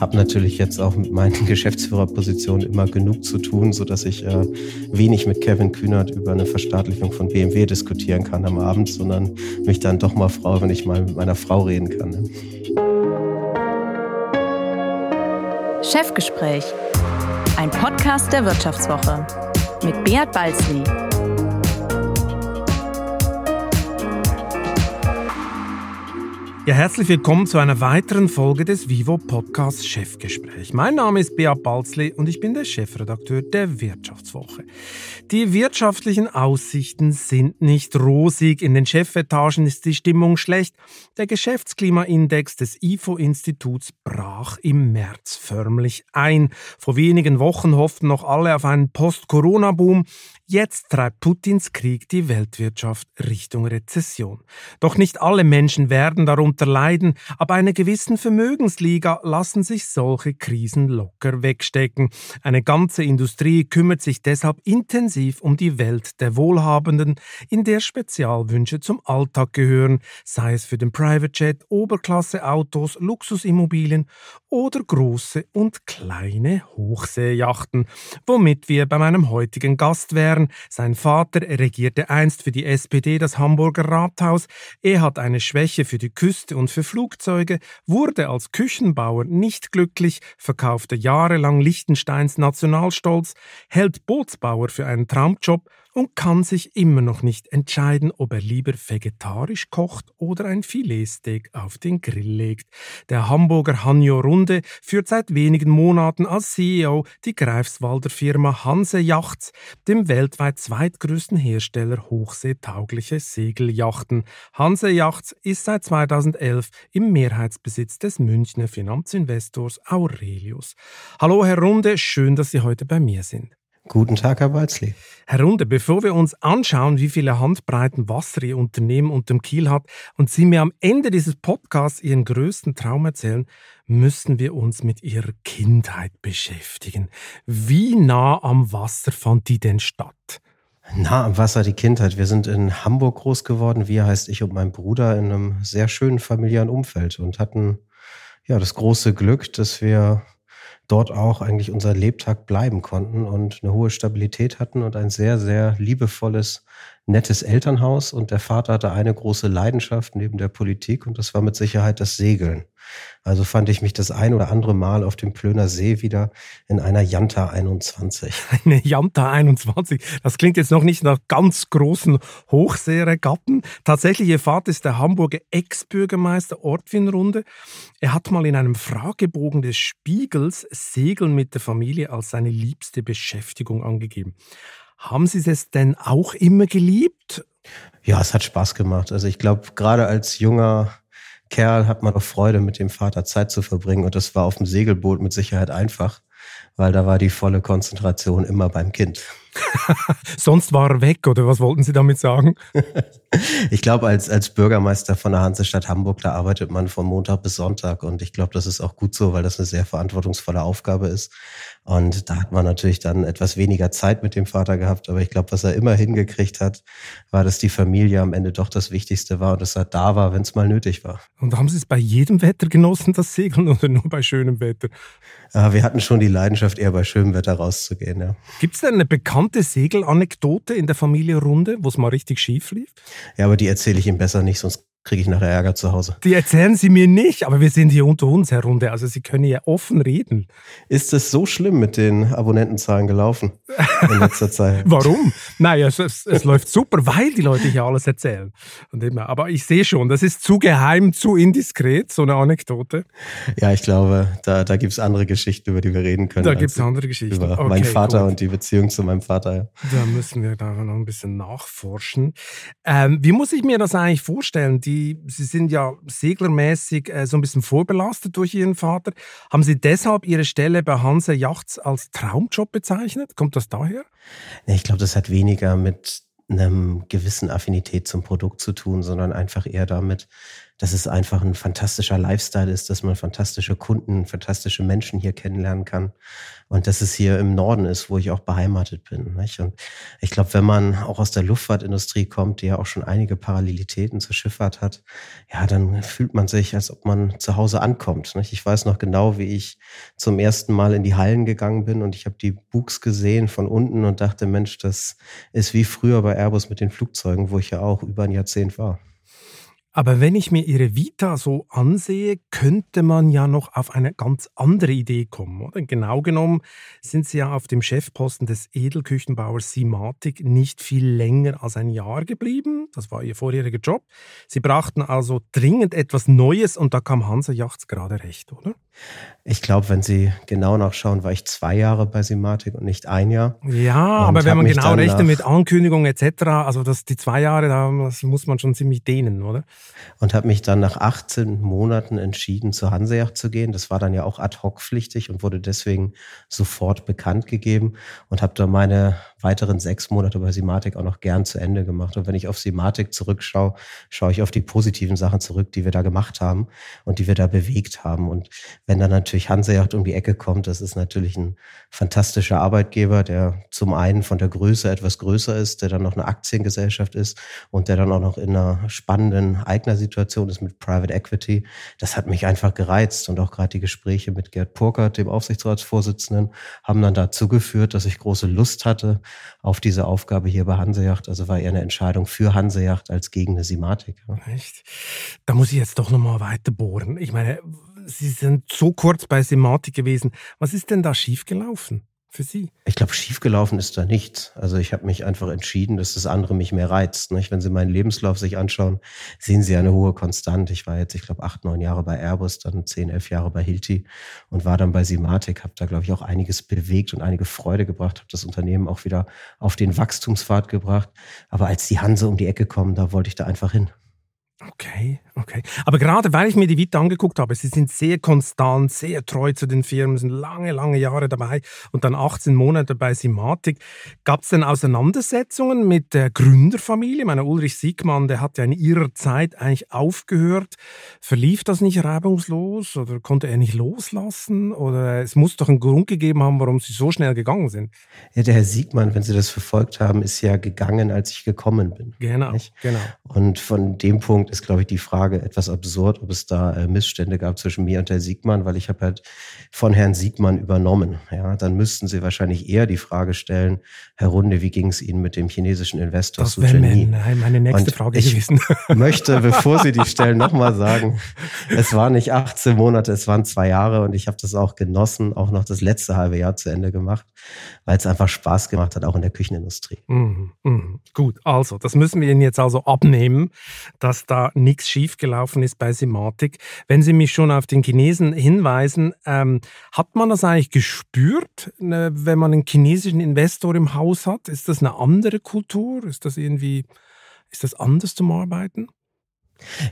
Habe natürlich jetzt auch mit meinen Geschäftsführerpositionen immer genug zu tun, sodass ich äh, wenig mit Kevin Kühnert über eine Verstaatlichung von BMW diskutieren kann am Abend, sondern mich dann doch mal freue, wenn ich mal mit meiner Frau reden kann. Ne? Chefgespräch, ein Podcast der Wirtschaftswoche mit Beat Balzli. Ja, herzlich willkommen zu einer weiteren Folge des Vivo Podcast Chefgespräch. Mein Name ist Beat Balzli und ich bin der Chefredakteur der Wirtschaftswoche. Die wirtschaftlichen Aussichten sind nicht rosig. In den Chefetagen ist die Stimmung schlecht. Der Geschäftsklimaindex des IFO-Instituts brach im März förmlich ein. Vor wenigen Wochen hofften noch alle auf einen Post-Corona-Boom. Jetzt treibt Putins Krieg die Weltwirtschaft Richtung Rezession. Doch nicht alle Menschen werden darunter leiden, aber einer gewissen Vermögensliga lassen sich solche Krisen locker wegstecken. Eine ganze Industrie kümmert sich deshalb intensiv um die Welt der Wohlhabenden, in der Spezialwünsche zum Alltag gehören, sei es für den Private Jet, Oberklasse-Autos, Luxusimmobilien oder große und kleine Hochseejachten, womit wir bei meinem heutigen Gast wären, Bayern. Sein Vater regierte einst für die SPD das Hamburger Rathaus. Er hat eine Schwäche für die Küste und für Flugzeuge, wurde als Küchenbauer nicht glücklich, verkaufte jahrelang Liechtensteins Nationalstolz, hält Bootsbauer für einen Traumjob und kann sich immer noch nicht entscheiden, ob er lieber vegetarisch kocht oder ein Filetsteak auf den Grill legt. Der Hamburger Hanjo Runde führt seit wenigen Monaten als CEO die Greifswalder Firma Hanse Yachts, dem weltweit zweitgrößten Hersteller hochseetauglicher Segelyachten. Hanse Yachts ist seit 2011 im Mehrheitsbesitz des Münchner Finanzinvestors Aurelius. Hallo Herr Runde, schön, dass Sie heute bei mir sind. Guten Tag, Herr Walzli. Herr Runde, bevor wir uns anschauen, wie viele Handbreiten Wasser Ihr Unternehmen unterm Kiel hat und Sie mir am Ende dieses Podcasts Ihren größten Traum erzählen, müssen wir uns mit Ihrer Kindheit beschäftigen. Wie nah am Wasser fand die denn statt? Na, am Wasser die Kindheit. Wir sind in Hamburg groß geworden. Wir heißt ich und mein Bruder in einem sehr schönen familiären Umfeld und hatten ja das große Glück, dass wir dort auch eigentlich unser Lebtag bleiben konnten und eine hohe Stabilität hatten und ein sehr, sehr liebevolles, nettes Elternhaus. Und der Vater hatte eine große Leidenschaft neben der Politik und das war mit Sicherheit das Segeln. Also fand ich mich das ein oder andere Mal auf dem Plöner See wieder in einer Janta 21. Eine Janta 21. Das klingt jetzt noch nicht nach ganz großen Hochseeregatten. Tatsächlich, ihr Vater ist der Hamburger Ex-Bürgermeister Ortwin-Runde. Er hat mal in einem Fragebogen des Spiegels Segeln mit der Familie als seine liebste Beschäftigung angegeben. Haben Sie es denn auch immer geliebt? Ja, es hat Spaß gemacht. Also ich glaube, gerade als junger Kerl hat man doch Freude, mit dem Vater Zeit zu verbringen. Und das war auf dem Segelboot mit Sicherheit einfach, weil da war die volle Konzentration immer beim Kind. Sonst war er weg, oder was wollten Sie damit sagen? ich glaube, als, als Bürgermeister von der Hansestadt Hamburg, da arbeitet man von Montag bis Sonntag. Und ich glaube, das ist auch gut so, weil das eine sehr verantwortungsvolle Aufgabe ist. Und da hat man natürlich dann etwas weniger Zeit mit dem Vater gehabt. Aber ich glaube, was er immer hingekriegt hat, war, dass die Familie am Ende doch das Wichtigste war und dass er da war, wenn es mal nötig war. Und haben Sie es bei jedem Wetter genossen, das Segeln, oder nur bei schönem Wetter? Ja, wir hatten schon die Leidenschaft, eher bei schönem Wetter rauszugehen. Ja. Gibt es denn eine bekannte Segelanekdote in der Familie Runde, wo es mal richtig schief lief? Ja, aber die erzähle ich ihm besser nicht, sonst kriege ich nachher Ärger zu Hause. Die erzählen Sie mir nicht, aber wir sind hier unter uns, Herr Runde. Also Sie können ja offen reden. Ist es so schlimm mit den Abonnentenzahlen gelaufen in letzter Zeit? Warum? Naja, es, es, es läuft super, weil die Leute hier alles erzählen. Und immer. Aber ich sehe schon, das ist zu geheim, zu indiskret, so eine Anekdote. Ja, ich glaube, da, da gibt es andere Geschichten, über die wir reden können. Da gibt es andere Geschichten. Über okay, meinen Vater gut. und die Beziehung zu meinem Vater. Da müssen wir da noch ein bisschen nachforschen. Ähm, wie muss ich mir das eigentlich vorstellen? Die Sie, sind ja seglermäßig äh, so ein bisschen vorbelastet durch Ihren Vater. Haben Sie deshalb Ihre Stelle bei Hanse Yachts als Traumjob bezeichnet? Kommt das daher? Ich glaube, das hat weniger mit einem gewissen Affinität zum Produkt zu tun, sondern einfach eher damit, dass es einfach ein fantastischer Lifestyle ist, dass man fantastische Kunden, fantastische Menschen hier kennenlernen kann und dass es hier im Norden ist, wo ich auch beheimatet bin. Nicht? Und ich glaube, wenn man auch aus der Luftfahrtindustrie kommt, die ja auch schon einige Parallelitäten zur Schifffahrt hat, ja, dann fühlt man sich, als ob man zu Hause ankommt. Nicht? Ich weiß noch genau, wie ich zum ersten Mal in die Hallen gegangen bin und ich habe die Bugs gesehen von unten und dachte, Mensch, das ist wie früher bei Airbus mit den Flugzeugen, wo ich ja auch über ein Jahrzehnt war. Aber wenn ich mir Ihre Vita so ansehe, könnte man ja noch auf eine ganz andere Idee kommen. Oder? Genau genommen sind Sie ja auf dem Chefposten des Edelküchenbauers Simatic nicht viel länger als ein Jahr geblieben. Das war Ihr vorheriger Job. Sie brachten also dringend etwas Neues und da kam Hansa Yachts gerade recht, oder? Ich glaube, wenn Sie genau nachschauen, war ich zwei Jahre bei Simatic und nicht ein Jahr. Ja, aber wenn man genau rechnet mit Ankündigung etc., also das, die zwei Jahre, da muss man schon ziemlich dehnen, oder? Und habe mich dann nach 18 Monaten entschieden, zur Hanseacht zu gehen. Das war dann ja auch ad hoc pflichtig und wurde deswegen sofort bekannt gegeben und habe da meine weiteren sechs Monate bei Simatic auch noch gern zu Ende gemacht. Und wenn ich auf Simatic zurückschaue, schaue ich auf die positiven Sachen zurück, die wir da gemacht haben und die wir da bewegt haben. Und wenn dann natürlich Hanseyacht um die Ecke kommt, das ist natürlich ein fantastischer Arbeitgeber, der zum einen von der Größe etwas größer ist, der dann noch eine Aktiengesellschaft ist und der dann auch noch in einer spannenden Eignersituation ist mit Private Equity. Das hat mich einfach gereizt und auch gerade die Gespräche mit Gerd Purkert, dem Aufsichtsratsvorsitzenden, haben dann dazu geführt, dass ich große Lust hatte, auf diese Aufgabe hier bei Hanseyacht. Also war eher eine Entscheidung für Hanseyacht als gegen eine Simatik. Echt? Da muss ich jetzt doch nochmal weiter bohren. Ich meine, Sie sind so kurz bei Simatik gewesen. Was ist denn da schiefgelaufen? Für Sie? Ich glaube, schiefgelaufen ist da nichts. Also ich habe mich einfach entschieden, dass das andere mich mehr reizt. Nicht? Wenn Sie meinen Lebenslauf sich anschauen, sehen Sie eine hohe Konstant. Ich war jetzt, ich glaube, acht, neun Jahre bei Airbus, dann zehn, elf Jahre bei Hilti und war dann bei Simatic. Habe da, glaube ich, auch einiges bewegt und einige Freude gebracht. Habe das Unternehmen auch wieder auf den Wachstumspfad gebracht. Aber als die Hanse um die Ecke kommen, da wollte ich da einfach hin. Okay, okay. Aber gerade weil ich mir die Vita angeguckt habe, sie sind sehr konstant, sehr treu zu den Firmen, sind lange, lange Jahre dabei und dann 18 Monate bei Simatic. Gab es denn Auseinandersetzungen mit der Gründerfamilie? Meiner Ulrich Siegmann, der hat ja in ihrer Zeit eigentlich aufgehört. Verlief das nicht reibungslos oder konnte er nicht loslassen? Oder es muss doch einen Grund gegeben haben, warum sie so schnell gegangen sind. Ja, der Herr Siegmann, wenn Sie das verfolgt haben, ist ja gegangen, als ich gekommen bin. Genau, nicht? genau. Und von dem Punkt Punkt ist, glaube ich, die Frage etwas absurd, ob es da äh, Missstände gab zwischen mir und Herrn Siegmann, weil ich habe halt von Herrn Siegmann übernommen. Ja, dann müssten Sie wahrscheinlich eher die Frage stellen, Herr Runde, wie ging es Ihnen mit dem chinesischen Investor das wäre meine nächste und Frage ich gewesen. möchte, bevor Sie die stellen, nochmal sagen, es waren nicht 18 Monate, es waren zwei Jahre und ich habe das auch genossen, auch noch das letzte halbe Jahr zu Ende gemacht, weil es einfach Spaß gemacht hat, auch in der Küchenindustrie. Mhm, mh. Gut, also das müssen wir Ihnen jetzt also abnehmen, dass da nichts schiefgelaufen ist bei Simatic. Wenn Sie mich schon auf den Chinesen hinweisen, ähm, hat man das eigentlich gespürt, ne, wenn man einen chinesischen Investor im Haus hat? Ist das eine andere Kultur? Ist das irgendwie, ist das anders zum Arbeiten?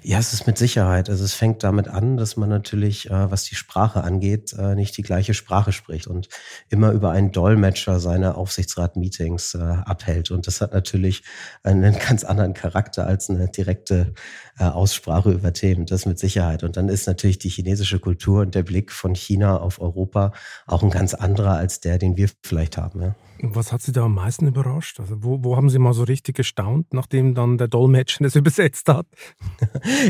Ja, es ist mit Sicherheit. Also es fängt damit an, dass man natürlich, äh, was die Sprache angeht, äh, nicht die gleiche Sprache spricht und immer über einen Dolmetscher seine Aufsichtsrat-Meetings äh, abhält. Und das hat natürlich einen ganz anderen Charakter als eine direkte äh, Aussprache über Themen. Das mit Sicherheit. Und dann ist natürlich die chinesische Kultur und der Blick von China auf Europa auch ein ganz anderer als der, den wir vielleicht haben. Ja. Was hat Sie da am meisten überrascht? Also wo, wo haben Sie mal so richtig gestaunt, nachdem dann der Dolmetscher das übersetzt hat?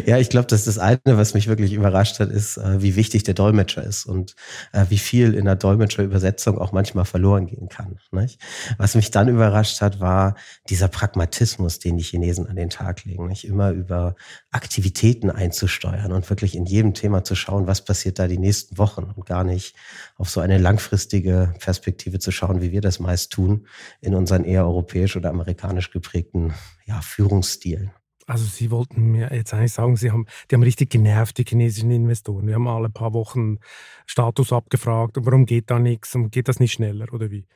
ja, ich glaube, dass das eine, was mich wirklich überrascht hat, ist, äh, wie wichtig der Dolmetscher ist und äh, wie viel in der Dolmetscherübersetzung auch manchmal verloren gehen kann. Nicht? Was mich dann überrascht hat, war dieser Pragmatismus, den die Chinesen an den Tag legen. Nicht? Immer über Aktivitäten einzusteuern und wirklich in jedem Thema zu schauen, was passiert da die nächsten Wochen und gar nicht auf so eine langfristige Perspektive zu schauen, wie wir das meist meist tun in unseren eher europäisch oder amerikanisch geprägten ja, Führungsstilen. Also Sie wollten mir jetzt eigentlich sagen, Sie haben, die haben richtig genervt, die chinesischen Investoren. Die haben alle paar Wochen Status abgefragt. Warum geht da nichts? Und geht das nicht schneller oder wie?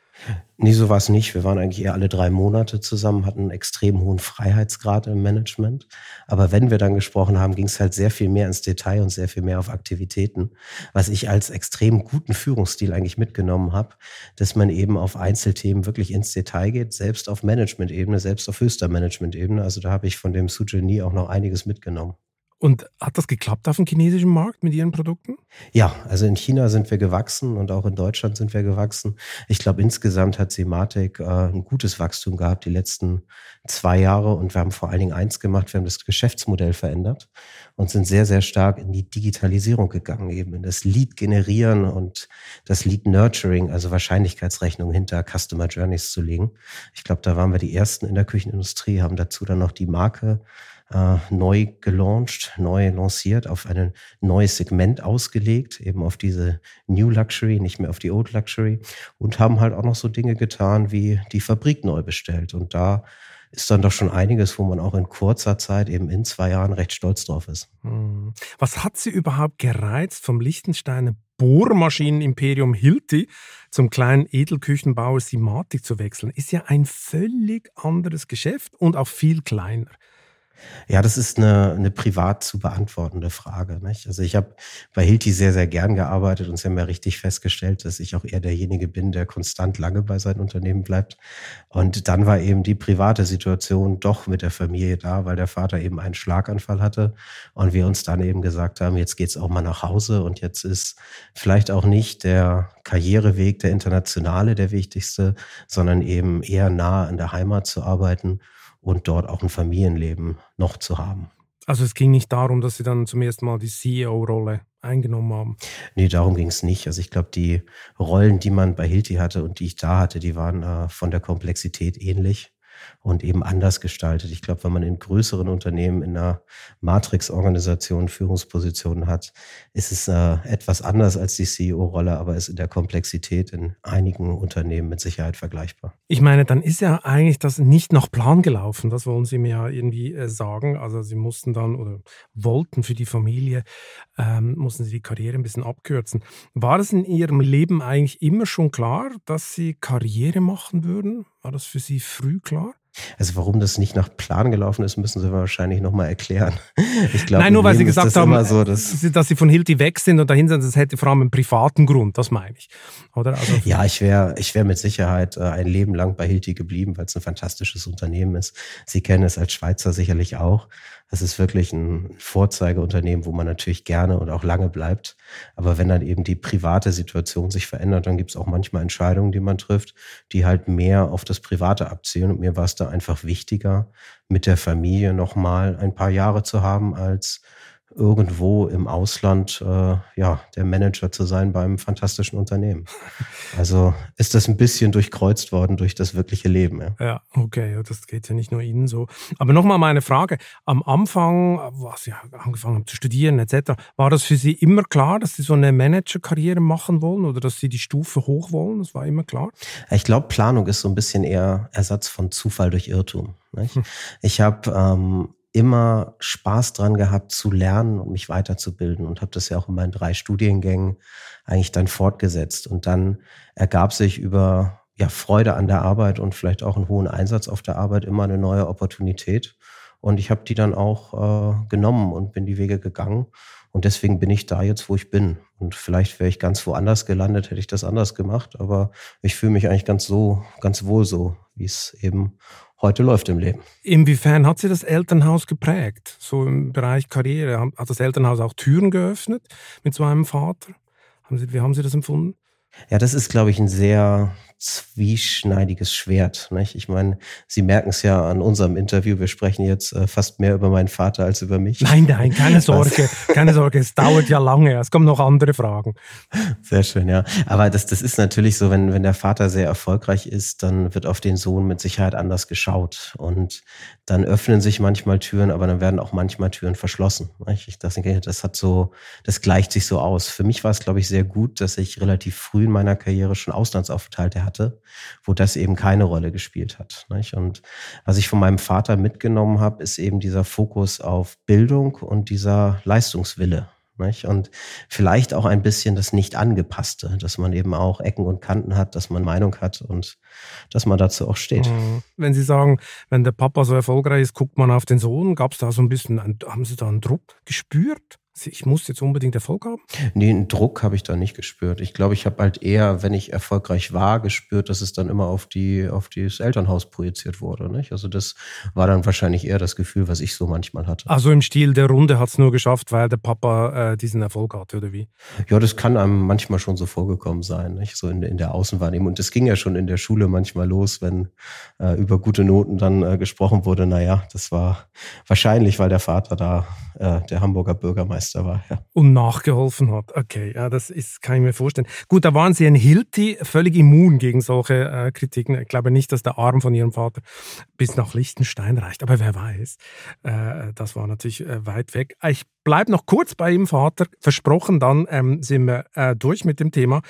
Nee, so war es nicht. Wir waren eigentlich eher alle drei Monate zusammen, hatten einen extrem hohen Freiheitsgrad im Management. Aber wenn wir dann gesprochen haben, ging es halt sehr viel mehr ins Detail und sehr viel mehr auf Aktivitäten, was ich als extrem guten Führungsstil eigentlich mitgenommen habe, dass man eben auf Einzelthemen wirklich ins Detail geht, selbst auf Management-Ebene, selbst auf höchster Management-Ebene. Also da habe ich von dem Sujeni auch noch einiges mitgenommen. Und hat das geklappt auf dem chinesischen Markt mit Ihren Produkten? Ja, also in China sind wir gewachsen und auch in Deutschland sind wir gewachsen. Ich glaube, insgesamt hat Sematic äh, ein gutes Wachstum gehabt die letzten zwei Jahre und wir haben vor allen Dingen eins gemacht, wir haben das Geschäftsmodell verändert und sind sehr, sehr stark in die Digitalisierung gegangen, eben in das Lead generieren und das Lead Nurturing, also Wahrscheinlichkeitsrechnung hinter Customer Journeys zu legen. Ich glaube, da waren wir die ersten in der Küchenindustrie, haben dazu dann noch die Marke äh, neu gelauncht, neu lanciert, auf ein neues Segment ausgelegt, eben auf diese New Luxury, nicht mehr auf die Old Luxury und haben halt auch noch so Dinge getan, wie die Fabrik neu bestellt. Und da ist dann doch schon einiges, wo man auch in kurzer Zeit, eben in zwei Jahren, recht stolz drauf ist. Hm. Was hat Sie überhaupt gereizt, vom Liechtensteiner Bohrmaschinenimperium Hilti zum kleinen Edelküchenbauer Simatic zu wechseln? Ist ja ein völlig anderes Geschäft und auch viel kleiner. Ja, das ist eine, eine privat zu beantwortende Frage. Nicht? Also ich habe bei Hilti sehr, sehr gern gearbeitet und Sie haben ja richtig festgestellt, dass ich auch eher derjenige bin, der konstant lange bei seinem Unternehmen bleibt. Und dann war eben die private Situation doch mit der Familie da, weil der Vater eben einen Schlaganfall hatte und wir uns dann eben gesagt haben, jetzt geht's auch mal nach Hause und jetzt ist vielleicht auch nicht der Karriereweg, der internationale, der wichtigste, sondern eben eher nah an der Heimat zu arbeiten und dort auch ein Familienleben noch zu haben. Also es ging nicht darum, dass Sie dann zum ersten Mal die CEO-Rolle eingenommen haben. Nee, darum ging es nicht. Also ich glaube, die Rollen, die man bei Hilti hatte und die ich da hatte, die waren äh, von der Komplexität ähnlich und eben anders gestaltet. Ich glaube, wenn man in größeren Unternehmen in einer Matrix-Organisation Führungspositionen hat, ist es äh, etwas anders als die CEO-Rolle, aber ist in der Komplexität in einigen Unternehmen mit Sicherheit vergleichbar. Ich meine, dann ist ja eigentlich das nicht nach Plan gelaufen. Das wollen Sie mir ja irgendwie äh, sagen. Also Sie mussten dann oder wollten für die Familie, ähm, mussten Sie die Karriere ein bisschen abkürzen. War es in Ihrem Leben eigentlich immer schon klar, dass Sie Karriere machen würden? War das für Sie früh klar? Also warum das nicht nach Plan gelaufen ist, müssen Sie wahrscheinlich nochmal erklären. Ich glaube, Nein, nur weil Sie gesagt haben, so, dass, dass, Sie von Hilti weg sind und dahin sind, das hätte vor allem einen privaten Grund, das meine ich. Oder? Also ja, ich wäre ich wär mit Sicherheit äh, ein Leben lang bei Hilti geblieben, weil es ein fantastisches Unternehmen ist. Sie kennen es als Schweizer sicherlich auch. Das ist wirklich ein Vorzeigeunternehmen, wo man natürlich gerne und auch lange bleibt. Aber wenn dann eben die private Situation sich verändert, dann gibt es auch manchmal Entscheidungen, die man trifft, die halt mehr auf das Private abzielen. Und mir war es da einfach wichtiger, mit der Familie nochmal ein paar Jahre zu haben, als irgendwo im Ausland äh, ja der Manager zu sein beim fantastischen Unternehmen. Also ist das ein bisschen durchkreuzt worden durch das wirkliche Leben. Ja, ja okay, das geht ja nicht nur Ihnen so. Aber nochmal meine Frage: Am Anfang, was Sie angefangen haben zu studieren etc., war das für Sie immer klar, dass Sie so eine Managerkarriere machen wollen oder dass Sie die Stufe hoch wollen? Das war immer klar. Ich glaube, Planung ist so ein bisschen eher Ersatz von Zufall durch Irrtum. Hm. Ich habe ähm, immer Spaß dran gehabt zu lernen und mich weiterzubilden und habe das ja auch in meinen drei Studiengängen eigentlich dann fortgesetzt. Und dann ergab sich über ja, Freude an der Arbeit und vielleicht auch einen hohen Einsatz auf der Arbeit immer eine neue Opportunität. Und ich habe die dann auch äh, genommen und bin die Wege gegangen. Und deswegen bin ich da jetzt, wo ich bin. Und vielleicht wäre ich ganz woanders gelandet, hätte ich das anders gemacht. Aber ich fühle mich eigentlich ganz so, ganz wohl so, wie es eben heute läuft im Leben. Inwiefern hat Sie das Elternhaus geprägt? So im Bereich Karriere. Hat das Elternhaus auch Türen geöffnet mit so einem Vater? Haben Sie, wie haben Sie das empfunden? Ja, das ist, glaube ich, ein sehr zwieschneidiges Schwert. Nicht? Ich meine, Sie merken es ja an unserem Interview, wir sprechen jetzt äh, fast mehr über meinen Vater als über mich. Nein, nein, keine Sorge, keine Sorge, es dauert ja lange, es kommen noch andere Fragen. Sehr schön, ja. Aber das, das ist natürlich so, wenn, wenn der Vater sehr erfolgreich ist, dann wird auf den Sohn mit Sicherheit anders geschaut. Und dann öffnen sich manchmal Türen, aber dann werden auch manchmal Türen verschlossen. Nicht? Ich denke, das hat so, das gleicht sich so aus. Für mich war es, glaube ich, sehr gut, dass ich relativ früh in meiner Karriere schon Auslandsaufenthalte hatte hatte, wo das eben keine Rolle gespielt hat. Nicht? Und was ich von meinem Vater mitgenommen habe, ist eben dieser Fokus auf Bildung und dieser Leistungswille. Nicht? Und vielleicht auch ein bisschen das Nicht-Angepasste, dass man eben auch Ecken und Kanten hat, dass man Meinung hat und dass man dazu auch steht. Mhm. Wenn Sie sagen, wenn der Papa so erfolgreich ist, guckt man auf den Sohn, gab es da so ein bisschen, haben Sie da einen Druck gespürt? Ich muss jetzt unbedingt Erfolg haben? Nee, einen Druck habe ich da nicht gespürt. Ich glaube, ich habe halt eher, wenn ich erfolgreich war, gespürt, dass es dann immer auf die auf das Elternhaus projiziert wurde. Nicht? Also das war dann wahrscheinlich eher das Gefühl, was ich so manchmal hatte. Also im Stil der Runde hat es nur geschafft, weil der Papa äh, diesen Erfolg hatte, oder wie? Ja, das kann einem manchmal schon so vorgekommen sein, nicht? so in, in der Außenwahrnehmung. Und das ging ja schon in der Schule manchmal los, wenn äh, über gute Noten dann äh, gesprochen wurde. Naja, das war wahrscheinlich, weil der Vater da äh, der Hamburger Bürgermeister war. Ja. Und nachgeholfen hat. Okay, ja, das ist, kann ich mir vorstellen. Gut, da waren Sie ein Hilti, völlig immun gegen solche äh, Kritiken. Ich glaube nicht, dass der Arm von Ihrem Vater bis nach Liechtenstein reicht, aber wer weiß. Äh, das war natürlich äh, weit weg. Ich bleibe noch kurz bei Ihrem Vater. Versprochen, dann ähm, sind wir äh, durch mit dem Thema.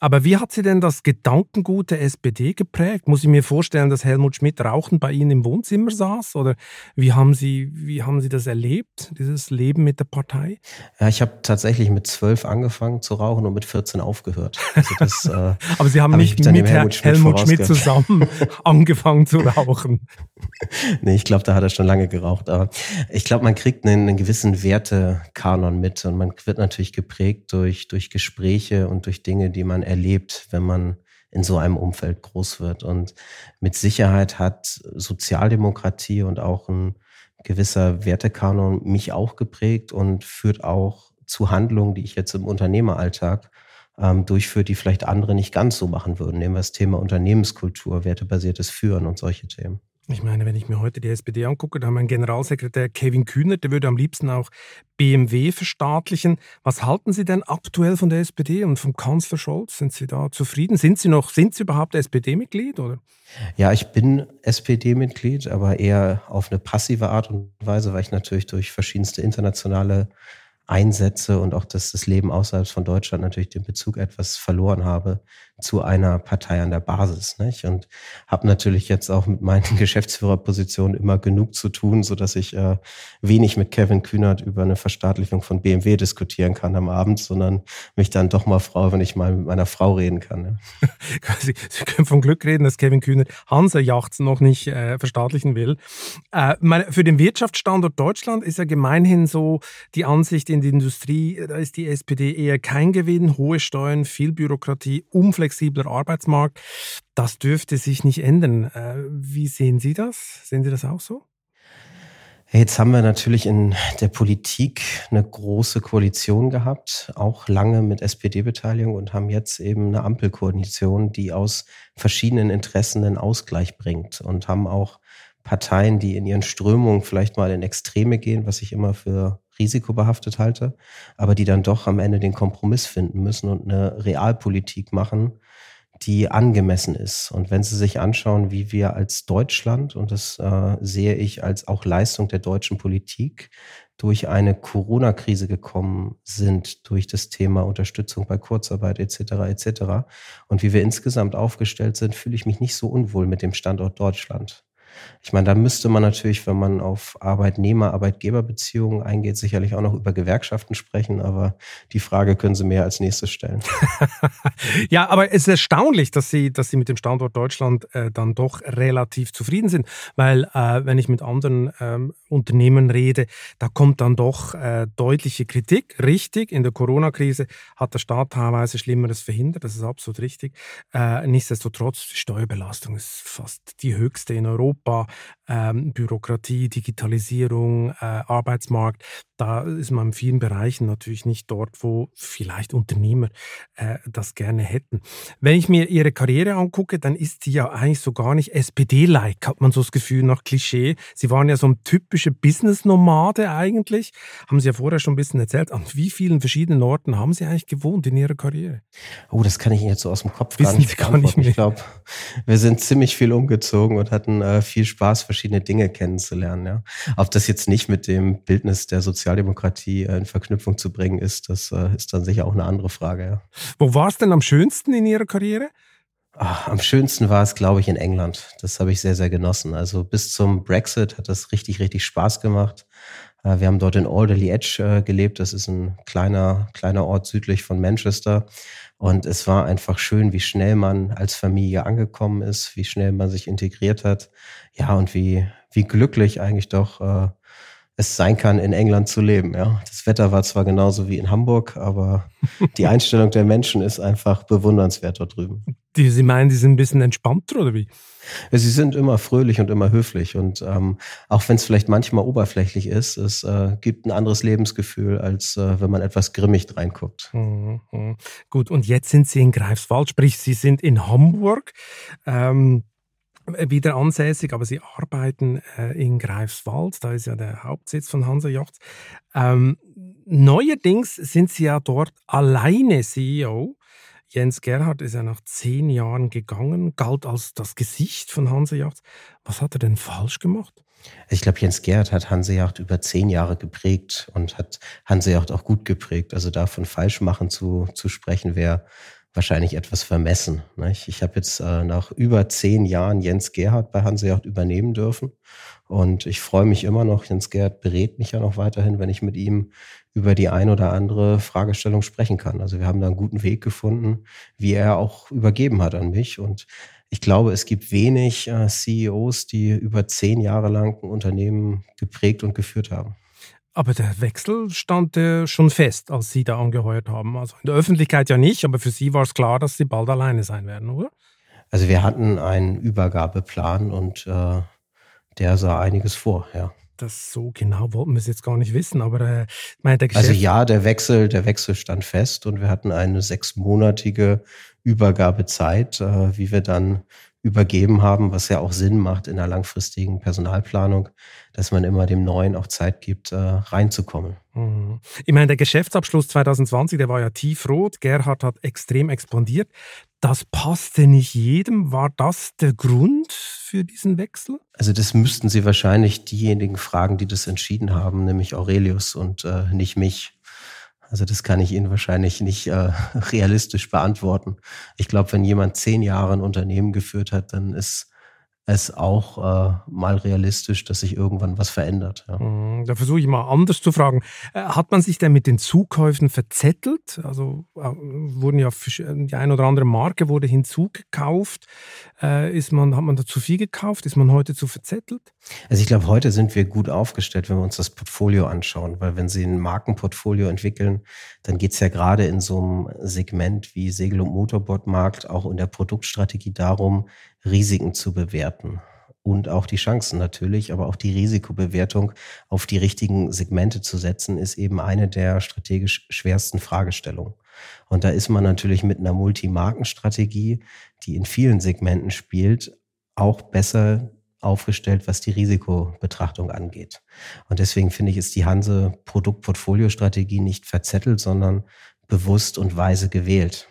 Aber wie hat Sie denn das Gedankengut der SPD geprägt? Muss ich mir vorstellen, dass Helmut Schmidt rauchend bei Ihnen im Wohnzimmer saß? Oder wie haben Sie, wie haben Sie das erlebt, dieses Leben mit der Partei? Ja, ich habe tatsächlich mit zwölf angefangen zu rauchen und mit 14 aufgehört. Also das, äh, Aber Sie haben hab nicht mit Helmut Schmidt, Helmut Schmidt zusammen angefangen zu rauchen. nee, ich glaube, da hat er schon lange geraucht. Aber ich glaube, man kriegt einen, einen gewissen Wertekanon mit und man wird natürlich geprägt durch, durch Gespräche und durch Dinge, die man erlebt, wenn man in so einem Umfeld groß wird. Und mit Sicherheit hat Sozialdemokratie und auch ein gewisser Wertekanon mich auch geprägt und führt auch zu Handlungen, die ich jetzt im Unternehmeralltag ähm, durchführt, die vielleicht andere nicht ganz so machen würden. Nehmen wir das Thema Unternehmenskultur, wertebasiertes Führen und solche Themen. Ich meine, wenn ich mir heute die SPD angucke, da haben wir einen Generalsekretär Kevin Kühner, der würde am liebsten auch BMW verstaatlichen. Was halten Sie denn aktuell von der SPD und vom Kanzler Scholz? Sind Sie da zufrieden? Sind Sie noch, sind Sie überhaupt SPD-Mitglied? Ja, ich bin SPD-Mitglied, aber eher auf eine passive Art und Weise, weil ich natürlich durch verschiedenste internationale Einsätze und auch dass das Leben außerhalb von Deutschland natürlich den Bezug etwas verloren habe zu einer Partei an der Basis. Nicht? Und habe natürlich jetzt auch mit meinen Geschäftsführerpositionen immer genug zu tun, so dass ich äh, wenig mit Kevin Kühnert über eine Verstaatlichung von BMW diskutieren kann am Abend, sondern mich dann doch mal freue, wenn ich mal mit meiner Frau reden kann. Ja. Sie, können vom Glück reden, dass Kevin Kühnert Hansa Yachts noch nicht äh, verstaatlichen will. Äh, meine, für den Wirtschaftsstandort Deutschland ist ja gemeinhin so die Ansicht in der Industrie, da ist die SPD eher kein Gewinn, hohe Steuern, viel Bürokratie, unflexibler Arbeitsmarkt. Das dürfte sich nicht ändern. Äh, wie sehen Sie das? Sehen Sie das auch so? Jetzt haben wir natürlich in der Politik eine große Koalition gehabt, auch lange mit SPD-Beteiligung und haben jetzt eben eine Ampelkoalition, die aus verschiedenen Interessen einen Ausgleich bringt und haben auch Parteien, die in ihren Strömungen vielleicht mal in Extreme gehen, was ich immer für risikobehaftet halte, aber die dann doch am Ende den Kompromiss finden müssen und eine Realpolitik machen, die angemessen ist. Und wenn Sie sich anschauen, wie wir als Deutschland, und das äh, sehe ich als auch Leistung der deutschen Politik, durch eine Corona-Krise gekommen sind, durch das Thema Unterstützung bei Kurzarbeit etc. etc. Und wie wir insgesamt aufgestellt sind, fühle ich mich nicht so unwohl mit dem Standort Deutschland. Ich meine, da müsste man natürlich, wenn man auf Arbeitnehmer-Arbeitgeber-Beziehungen eingeht, sicherlich auch noch über Gewerkschaften sprechen, aber die Frage können Sie mir als nächstes stellen. ja, aber es ist erstaunlich, dass Sie, dass Sie mit dem Standort Deutschland äh, dann doch relativ zufrieden sind, weil äh, wenn ich mit anderen ähm, Unternehmen rede, da kommt dann doch äh, deutliche Kritik. Richtig, in der Corona-Krise hat der Staat teilweise Schlimmeres verhindert, das ist absolut richtig. Äh, nichtsdestotrotz, die Steuerbelastung ist fast die höchste in Europa. Europa, ähm, Bürokratie, Digitalisierung, äh, Arbeitsmarkt, da ist man in vielen Bereichen natürlich nicht dort, wo vielleicht Unternehmer äh, das gerne hätten. Wenn ich mir ihre Karriere angucke, dann ist sie ja eigentlich so gar nicht SPD-like, hat man so das Gefühl nach Klischee. Sie waren ja so ein typischer Business-Nomade eigentlich. Haben Sie ja vorher schon ein bisschen erzählt. An wie vielen verschiedenen Orten haben Sie eigentlich gewohnt in Ihrer Karriere? Oh, das kann ich Ihnen jetzt so aus dem Kopf Wissen gar nicht, gar nicht mehr. Ich glaube, wir sind ziemlich viel umgezogen und hatten äh, viel Spaß, verschiedene Dinge kennenzulernen. Ja. Ob das jetzt nicht mit dem Bildnis der Sozialdemokratie äh, in Verknüpfung zu bringen ist, das äh, ist dann sicher auch eine andere Frage. Ja. Wo war es denn am schönsten in Ihrer Karriere? Ach, am schönsten war es, glaube ich, in England. Das habe ich sehr, sehr genossen. Also bis zum Brexit hat das richtig, richtig Spaß gemacht. Äh, wir haben dort in Alderley Edge gelebt. Das ist ein kleiner, kleiner Ort südlich von Manchester. Und es war einfach schön, wie schnell man als Familie angekommen ist, wie schnell man sich integriert hat. Ja, und wie, wie glücklich eigentlich doch äh, es sein kann, in England zu leben. Ja. Das Wetter war zwar genauso wie in Hamburg, aber die Einstellung der Menschen ist einfach bewundernswert dort drüben. Die, Sie meinen, die sind ein bisschen entspannter oder wie? Sie sind immer fröhlich und immer höflich und ähm, auch wenn es vielleicht manchmal oberflächlich ist, es äh, gibt ein anderes Lebensgefühl, als äh, wenn man etwas grimmig reinguckt. Mhm, mhm. Gut, und jetzt sind Sie in Greifswald, sprich Sie sind in Hamburg. Ähm wieder ansässig, aber sie arbeiten äh, in Greifswald, da ist ja der Hauptsitz von Hansa Yachts. Ähm, neuerdings sind sie ja dort alleine CEO. Jens Gerhard ist ja nach zehn Jahren gegangen, galt als das Gesicht von Hanseyacht. Was hat er denn falsch gemacht? Ich glaube, Jens Gerhard hat Hanseyacht über zehn Jahre geprägt und hat Hanseyacht auch gut geprägt. Also davon falsch machen zu, zu sprechen wäre wahrscheinlich etwas vermessen. Nicht? Ich habe jetzt äh, nach über zehn Jahren Jens Gerhard bei Hanseyacht übernehmen dürfen und ich freue mich immer noch. Jens Gerhard berät mich ja noch weiterhin, wenn ich mit ihm über die ein oder andere Fragestellung sprechen kann. Also wir haben da einen guten Weg gefunden, wie er auch übergeben hat an mich. Und ich glaube, es gibt wenig äh, CEOs, die über zehn Jahre lang ein Unternehmen geprägt und geführt haben. Aber der Wechsel stand äh, schon fest, als Sie da angeheuert haben. Also in der Öffentlichkeit ja nicht, aber für Sie war es klar, dass Sie bald alleine sein werden, oder? Also wir hatten einen Übergabeplan und äh, der sah einiges vor, ja das so genau wollten wir es jetzt gar nicht wissen, aber äh, meine, der Also ja, der Wechsel, der Wechsel stand fest und wir hatten eine sechsmonatige Übergabezeit, äh, wie wir dann übergeben haben, was ja auch Sinn macht in der langfristigen Personalplanung, dass man immer dem Neuen auch Zeit gibt, äh, reinzukommen. Mhm. Ich meine, der Geschäftsabschluss 2020, der war ja tiefrot. Gerhard hat extrem expandiert. Das passte nicht jedem. War das der Grund für diesen Wechsel? Also das müssten Sie wahrscheinlich diejenigen fragen, die das entschieden haben, nämlich Aurelius und äh, nicht mich. Also das kann ich Ihnen wahrscheinlich nicht äh, realistisch beantworten. Ich glaube, wenn jemand zehn Jahre ein Unternehmen geführt hat, dann ist es auch äh, mal realistisch, dass sich irgendwann was verändert. Ja. Mhm, da versuche ich mal anders zu fragen. Äh, hat man sich denn mit den Zukäufen verzettelt? Also äh, wurden ja die ein oder andere Marke wurde hinzugekauft. Äh, ist man, hat man da zu viel gekauft? Ist man heute zu verzettelt? Also ich glaube, heute sind wir gut aufgestellt, wenn wir uns das Portfolio anschauen, weil wenn Sie ein Markenportfolio entwickeln, dann geht es ja gerade in so einem Segment wie Segel- und Motorbordmarkt auch in der Produktstrategie darum, Risiken zu bewerten und auch die Chancen natürlich, aber auch die Risikobewertung auf die richtigen Segmente zu setzen, ist eben eine der strategisch schwersten Fragestellungen. Und da ist man natürlich mit einer Multimarkenstrategie, die in vielen Segmenten spielt, auch besser aufgestellt, was die Risikobetrachtung angeht. Und deswegen finde ich, ist die Hanse Produktportfoliostrategie nicht verzettelt, sondern bewusst und weise gewählt.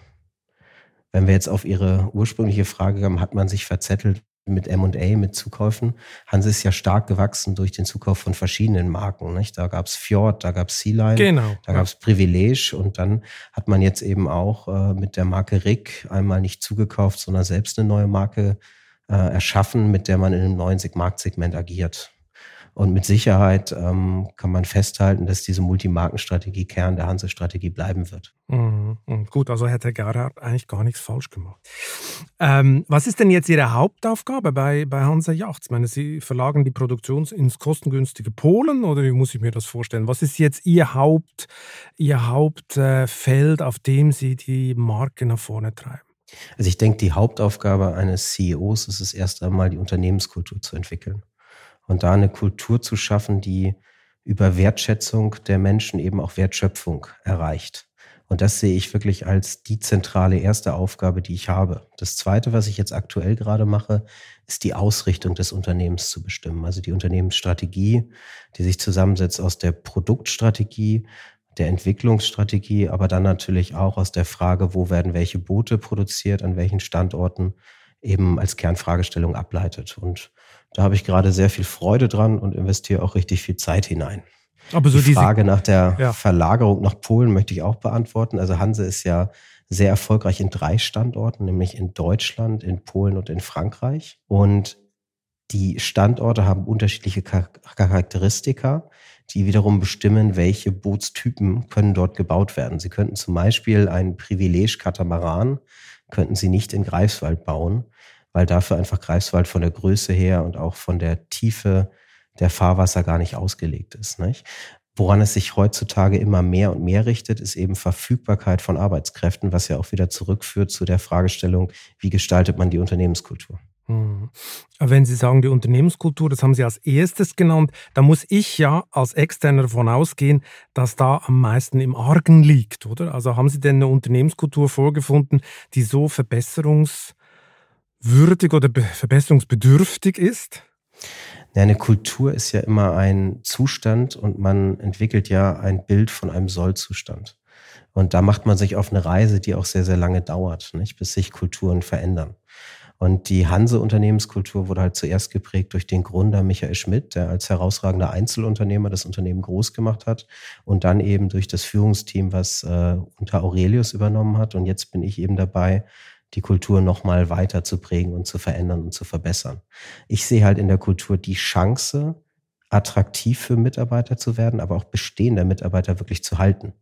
Wenn wir jetzt auf Ihre ursprüngliche Frage kommen, hat man sich verzettelt mit M&A, mit Zukäufen. Hanse ist ja stark gewachsen durch den Zukauf von verschiedenen Marken. Nicht? Da gab es Fjord, da gab es Sea genau, da ja. gab es Privilege und dann hat man jetzt eben auch äh, mit der Marke Rick einmal nicht zugekauft, sondern selbst eine neue Marke äh, erschaffen, mit der man in einem neuen Marktsegment agiert. Und mit Sicherheit ähm, kann man festhalten, dass diese Multimarkenstrategie Kern der Hanse-Strategie bleiben wird. Mhm. Gut, also hätte Gerhard eigentlich gar nichts falsch gemacht. Ähm, was ist denn jetzt Ihre Hauptaufgabe bei, bei Hansa Yachts? Ich meine, Sie verlagern die Produktion ins kostengünstige Polen oder wie muss ich mir das vorstellen? Was ist jetzt Ihr Haupt, Ihr Hauptfeld, auf dem Sie die Marke nach vorne treiben? Also ich denke, die Hauptaufgabe eines CEOs ist es erst einmal, die Unternehmenskultur zu entwickeln und da eine Kultur zu schaffen, die über Wertschätzung der Menschen eben auch Wertschöpfung erreicht. Und das sehe ich wirklich als die zentrale erste Aufgabe, die ich habe. Das zweite, was ich jetzt aktuell gerade mache, ist die Ausrichtung des Unternehmens zu bestimmen. Also die Unternehmensstrategie, die sich zusammensetzt aus der Produktstrategie, der Entwicklungsstrategie, aber dann natürlich auch aus der Frage, wo werden welche Boote produziert, an welchen Standorten eben als Kernfragestellung ableitet. Und da habe ich gerade sehr viel Freude dran und investiere auch richtig viel Zeit hinein. Aber so die Frage nach der ja. Verlagerung nach Polen möchte ich auch beantworten. Also Hanse ist ja sehr erfolgreich in drei Standorten, nämlich in Deutschland, in Polen und in Frankreich. Und die Standorte haben unterschiedliche Charakteristika, die wiederum bestimmen, welche Bootstypen können dort gebaut werden. Sie könnten zum Beispiel einen Privileg-Katamaran, könnten Sie nicht in Greifswald bauen, weil dafür einfach Greifswald von der Größe her und auch von der Tiefe der Fahrwasser gar nicht ausgelegt ist. Nicht? Woran es sich heutzutage immer mehr und mehr richtet, ist eben Verfügbarkeit von Arbeitskräften, was ja auch wieder zurückführt zu der Fragestellung, wie gestaltet man die Unternehmenskultur. Hm. Wenn Sie sagen, die Unternehmenskultur, das haben Sie als erstes genannt, da muss ich ja als Externer davon ausgehen, dass da am meisten im Argen liegt, oder? Also haben Sie denn eine Unternehmenskultur vorgefunden, die so verbesserungswürdig oder verbesserungsbedürftig ist? Eine Kultur ist ja immer ein Zustand und man entwickelt ja ein Bild von einem Sollzustand. Und da macht man sich auf eine Reise, die auch sehr, sehr lange dauert, nicht? bis sich Kulturen verändern. Und die Hanse-Unternehmenskultur wurde halt zuerst geprägt durch den Gründer Michael Schmidt, der als herausragender Einzelunternehmer das Unternehmen groß gemacht hat und dann eben durch das Führungsteam, was äh, unter Aurelius übernommen hat. Und jetzt bin ich eben dabei, die Kultur nochmal weiter zu prägen und zu verändern und zu verbessern. Ich sehe halt in der Kultur die Chance, attraktiv für Mitarbeiter zu werden, aber auch bestehende Mitarbeiter wirklich zu halten.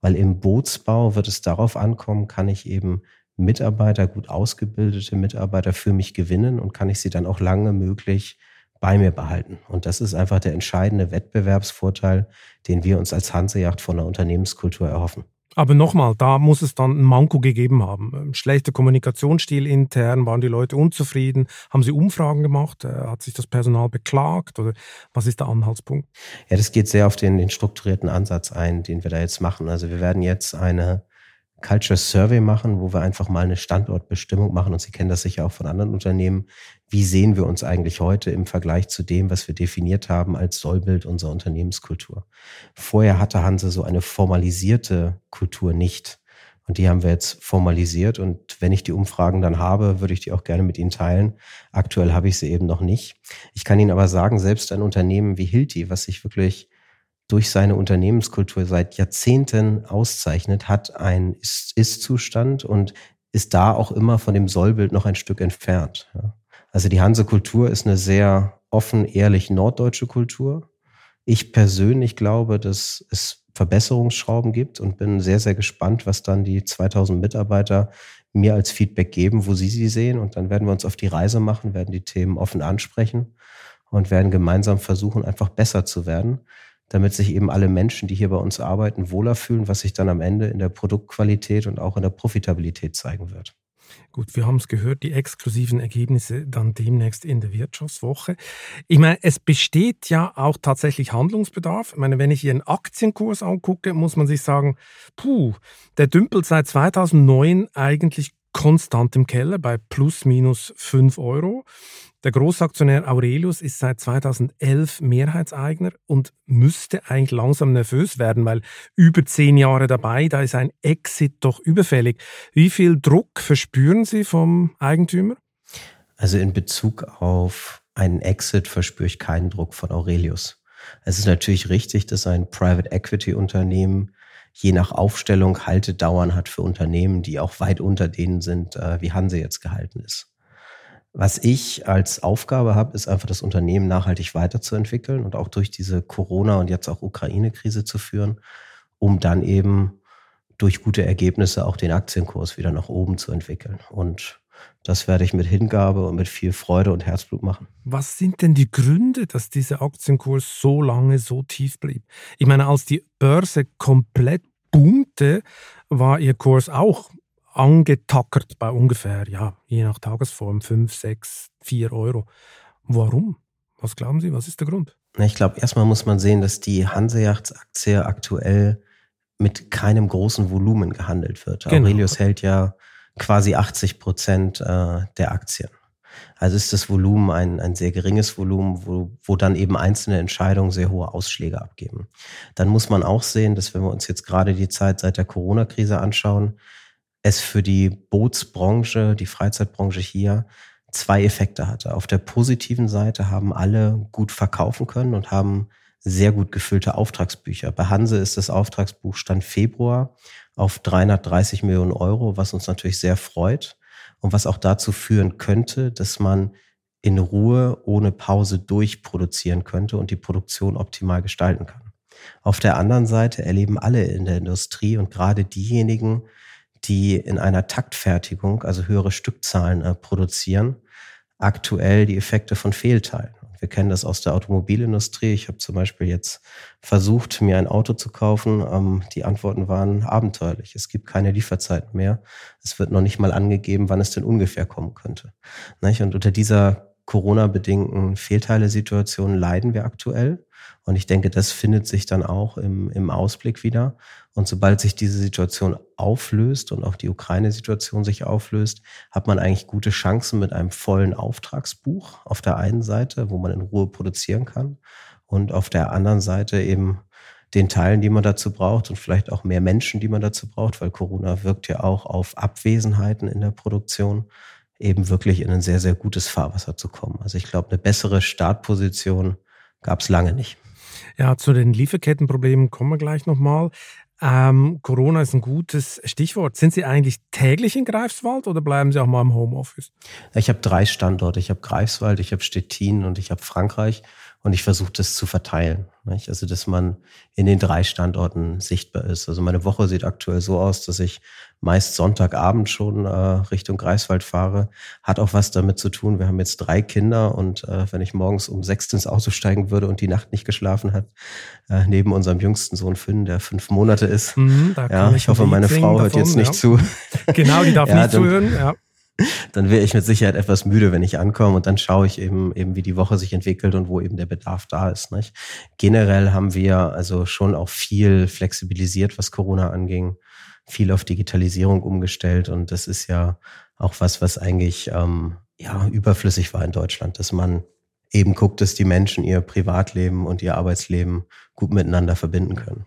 Weil im Bootsbau wird es darauf ankommen, kann ich eben Mitarbeiter, gut ausgebildete Mitarbeiter für mich gewinnen und kann ich sie dann auch lange möglich bei mir behalten. Und das ist einfach der entscheidende Wettbewerbsvorteil, den wir uns als Hansejacht von der Unternehmenskultur erhoffen. Aber nochmal, da muss es dann ein Manko gegeben haben. Ähm, schlechter Kommunikationsstil intern, waren die Leute unzufrieden? Haben sie Umfragen gemacht? Äh, hat sich das Personal beklagt? Oder was ist der Anhaltspunkt? Ja, das geht sehr auf den, den strukturierten Ansatz ein, den wir da jetzt machen. Also wir werden jetzt eine Culture Survey machen, wo wir einfach mal eine Standortbestimmung machen. Und Sie kennen das sicher auch von anderen Unternehmen. Wie sehen wir uns eigentlich heute im Vergleich zu dem, was wir definiert haben als Sollbild unserer Unternehmenskultur? Vorher hatte Hanse so eine formalisierte Kultur nicht. Und die haben wir jetzt formalisiert. Und wenn ich die Umfragen dann habe, würde ich die auch gerne mit Ihnen teilen. Aktuell habe ich sie eben noch nicht. Ich kann Ihnen aber sagen, selbst ein Unternehmen wie Hilti, was sich wirklich durch seine Unternehmenskultur seit Jahrzehnten auszeichnet, hat ein Ist-Zustand und ist da auch immer von dem Sollbild noch ein Stück entfernt. Also die Hanse-Kultur ist eine sehr offen, ehrlich norddeutsche Kultur. Ich persönlich glaube, dass es Verbesserungsschrauben gibt und bin sehr, sehr gespannt, was dann die 2000 Mitarbeiter mir als Feedback geben, wo sie sie sehen. Und dann werden wir uns auf die Reise machen, werden die Themen offen ansprechen und werden gemeinsam versuchen, einfach besser zu werden damit sich eben alle Menschen, die hier bei uns arbeiten, wohler fühlen, was sich dann am Ende in der Produktqualität und auch in der Profitabilität zeigen wird. Gut, wir haben es gehört, die exklusiven Ergebnisse dann demnächst in der Wirtschaftswoche. Ich meine, es besteht ja auch tatsächlich Handlungsbedarf. Ich meine, wenn ich Ihren Aktienkurs angucke, muss man sich sagen, puh, der dümpelt seit 2009 eigentlich konstant im Keller bei plus minus 5 Euro. Der Großaktionär Aurelius ist seit 2011 Mehrheitseigner und müsste eigentlich langsam nervös werden, weil über zehn Jahre dabei, da ist ein Exit doch überfällig. Wie viel Druck verspüren Sie vom Eigentümer? Also in Bezug auf einen Exit verspüre ich keinen Druck von Aurelius. Es ist natürlich richtig, dass ein Private Equity Unternehmen je nach Aufstellung Haltedauern hat für Unternehmen, die auch weit unter denen sind, äh, wie Hanse jetzt gehalten ist. Was ich als Aufgabe habe, ist einfach das Unternehmen nachhaltig weiterzuentwickeln und auch durch diese Corona- und jetzt auch Ukraine-Krise zu führen, um dann eben durch gute Ergebnisse auch den Aktienkurs wieder nach oben zu entwickeln. Und das werde ich mit Hingabe und mit viel Freude und Herzblut machen. Was sind denn die Gründe, dass dieser Aktienkurs so lange so tief blieb? Ich meine, als die Börse komplett boomte, war ihr Kurs auch angetackert bei ungefähr, ja, je nach Tagesform, 5, 6, 4 Euro. Warum? Was glauben Sie, was ist der Grund? Ich glaube, erstmal muss man sehen, dass die Hanseyachts-Aktie aktuell mit keinem großen Volumen gehandelt wird. Genau. Aurelius hält ja quasi 80 Prozent äh, der Aktien. Also ist das Volumen ein, ein sehr geringes Volumen, wo, wo dann eben einzelne Entscheidungen sehr hohe Ausschläge abgeben. Dann muss man auch sehen, dass wenn wir uns jetzt gerade die Zeit seit der Corona-Krise anschauen, es für die Bootsbranche, die Freizeitbranche hier zwei Effekte hatte. Auf der positiven Seite haben alle gut verkaufen können und haben sehr gut gefüllte Auftragsbücher. Bei Hanse ist das Auftragsbuch Stand Februar auf 330 Millionen Euro, was uns natürlich sehr freut und was auch dazu führen könnte, dass man in Ruhe ohne Pause durchproduzieren könnte und die Produktion optimal gestalten kann. Auf der anderen Seite erleben alle in der Industrie und gerade diejenigen, die in einer Taktfertigung, also höhere Stückzahlen äh, produzieren, aktuell die Effekte von Fehlteilen. Wir kennen das aus der Automobilindustrie. Ich habe zum Beispiel jetzt versucht, mir ein Auto zu kaufen. Ähm, die Antworten waren abenteuerlich. Es gibt keine Lieferzeiten mehr. Es wird noch nicht mal angegeben, wann es denn ungefähr kommen könnte. Und unter dieser Corona-bedingten Fehlteile-Situation leiden wir aktuell. Und ich denke, das findet sich dann auch im, im Ausblick wieder. Und sobald sich diese Situation auflöst und auch die Ukraine-Situation sich auflöst, hat man eigentlich gute Chancen mit einem vollen Auftragsbuch auf der einen Seite, wo man in Ruhe produzieren kann und auf der anderen Seite eben den Teilen, die man dazu braucht und vielleicht auch mehr Menschen, die man dazu braucht, weil Corona wirkt ja auch auf Abwesenheiten in der Produktion, eben wirklich in ein sehr, sehr gutes Fahrwasser zu kommen. Also ich glaube, eine bessere Startposition gab es lange nicht. Ja, zu den Lieferkettenproblemen kommen wir gleich nochmal. Ähm, Corona ist ein gutes Stichwort. Sind Sie eigentlich täglich in Greifswald oder bleiben Sie auch mal im Homeoffice? Ich habe drei Standorte. Ich habe Greifswald, ich habe Stettin und ich habe Frankreich und ich versuche das zu verteilen. Nicht? Also, dass man in den drei Standorten sichtbar ist. Also meine Woche sieht aktuell so aus, dass ich meist Sonntagabend schon äh, Richtung Greifswald fahre. Hat auch was damit zu tun. Wir haben jetzt drei Kinder und äh, wenn ich morgens um sechs ins Auto steigen würde und die Nacht nicht geschlafen hat, äh, neben unserem jüngsten Sohn Finn, der fünf Monate ist. Mhm, ja, ich, hoffe, meine Frau hört jetzt nicht ja. zu. Genau, die darf ja, nicht zuhören. Ja dann wäre ich mit Sicherheit etwas müde, wenn ich ankomme und dann schaue ich eben, eben, wie die Woche sich entwickelt und wo eben der Bedarf da ist. Nicht? Generell haben wir also schon auch viel flexibilisiert, was Corona anging, viel auf Digitalisierung umgestellt und das ist ja auch was, was eigentlich ähm, ja überflüssig war in Deutschland, dass man eben guckt, dass die Menschen ihr Privatleben und ihr Arbeitsleben gut miteinander verbinden können.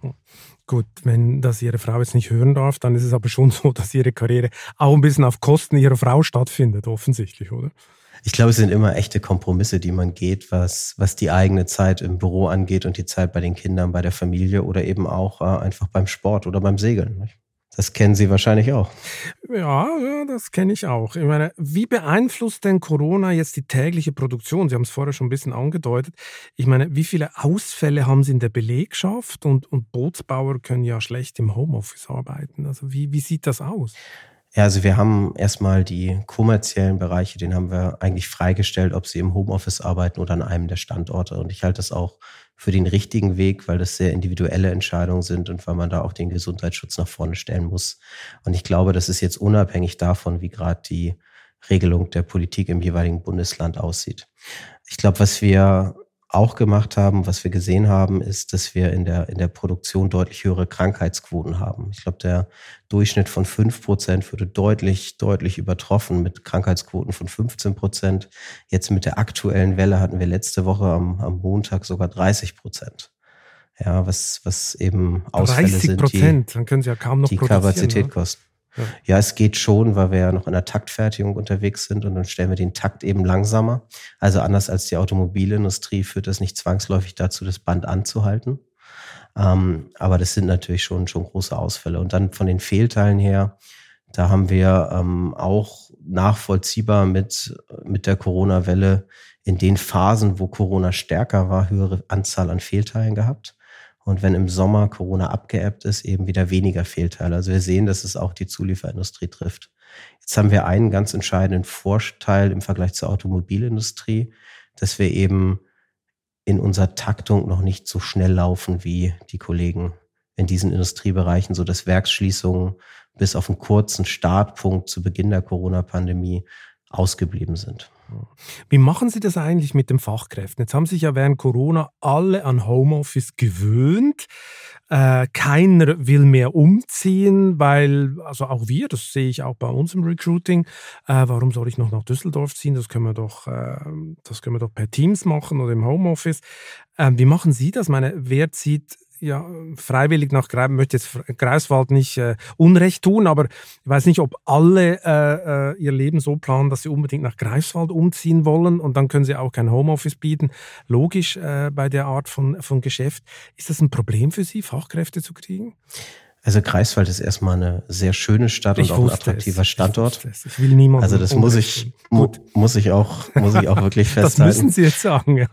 Gut, wenn das Ihre Frau jetzt nicht hören darf, dann ist es aber schon so, dass Ihre Karriere auch ein bisschen auf Kosten Ihrer Frau stattfindet, offensichtlich, oder? Ich glaube, es sind immer echte Kompromisse, die man geht, was, was die eigene Zeit im Büro angeht und die Zeit bei den Kindern, bei der Familie oder eben auch äh, einfach beim Sport oder beim Segeln. Nicht? Das kennen Sie wahrscheinlich auch. Ja, ja das kenne ich auch. Ich meine, wie beeinflusst denn Corona jetzt die tägliche Produktion? Sie haben es vorher schon ein bisschen angedeutet. Ich meine, wie viele Ausfälle haben Sie in der Belegschaft und, und Bootsbauer können ja schlecht im Homeoffice arbeiten. Also wie, wie sieht das aus? Ja, also wir haben erstmal die kommerziellen Bereiche, den haben wir eigentlich freigestellt, ob sie im Homeoffice arbeiten oder an einem der Standorte. Und ich halte das auch für den richtigen Weg, weil das sehr individuelle Entscheidungen sind und weil man da auch den Gesundheitsschutz nach vorne stellen muss. Und ich glaube, das ist jetzt unabhängig davon, wie gerade die Regelung der Politik im jeweiligen Bundesland aussieht. Ich glaube, was wir auch gemacht haben, was wir gesehen haben, ist, dass wir in der, in der Produktion deutlich höhere Krankheitsquoten haben. Ich glaube, der Durchschnitt von fünf Prozent würde deutlich, deutlich übertroffen mit Krankheitsquoten von 15 Prozent. Jetzt mit der aktuellen Welle hatten wir letzte Woche am, am Montag sogar 30 Prozent. Ja, was, was eben Ausfälle 30 Prozent, dann können Sie ja kaum noch die Kapazität ne? kosten. Ja. es geht schon, weil wir ja noch in der Taktfertigung unterwegs sind und dann stellen wir den Takt eben langsamer. Also anders als die Automobilindustrie führt das nicht zwangsläufig dazu, das Band anzuhalten. Ähm, aber das sind natürlich schon, schon große Ausfälle. Und dann von den Fehlteilen her, da haben wir ähm, auch nachvollziehbar mit, mit der Corona-Welle in den Phasen, wo Corona stärker war, höhere Anzahl an Fehlteilen gehabt und wenn im Sommer Corona abgeebbt ist, eben wieder weniger Fehlteile. Also wir sehen, dass es auch die Zulieferindustrie trifft. Jetzt haben wir einen ganz entscheidenden Vorteil im Vergleich zur Automobilindustrie, dass wir eben in unserer Taktung noch nicht so schnell laufen wie die Kollegen in diesen Industriebereichen, so dass Werksschließungen bis auf einen kurzen Startpunkt zu Beginn der Corona-Pandemie ausgeblieben sind. Wie machen Sie das eigentlich mit den Fachkräften? Jetzt haben sich ja während Corona alle an Homeoffice gewöhnt. Äh, keiner will mehr umziehen, weil, also auch wir, das sehe ich auch bei uns im Recruiting, äh, warum soll ich noch nach Düsseldorf ziehen? Das können wir doch, äh, das können wir doch per Teams machen oder im Homeoffice. Ähm, wie machen Sie das? meine, wer zieht ja, freiwillig nach Greifswald, möchte jetzt Greifswald nicht äh, Unrecht tun, aber ich weiß nicht, ob alle äh, äh, ihr Leben so planen, dass sie unbedingt nach Greifswald umziehen wollen und dann können sie auch kein Homeoffice bieten. Logisch äh, bei der Art von, von Geschäft. Ist das ein Problem für Sie, Fachkräfte zu kriegen? Also Greifswald ist erstmal eine sehr schöne Stadt ich und auch ein attraktiver es. Standort. Ich, ich, will niemanden. Also das muss ich, mu muss ich auch, muss ich auch wirklich festhalten. das müssen Sie jetzt sagen, ja.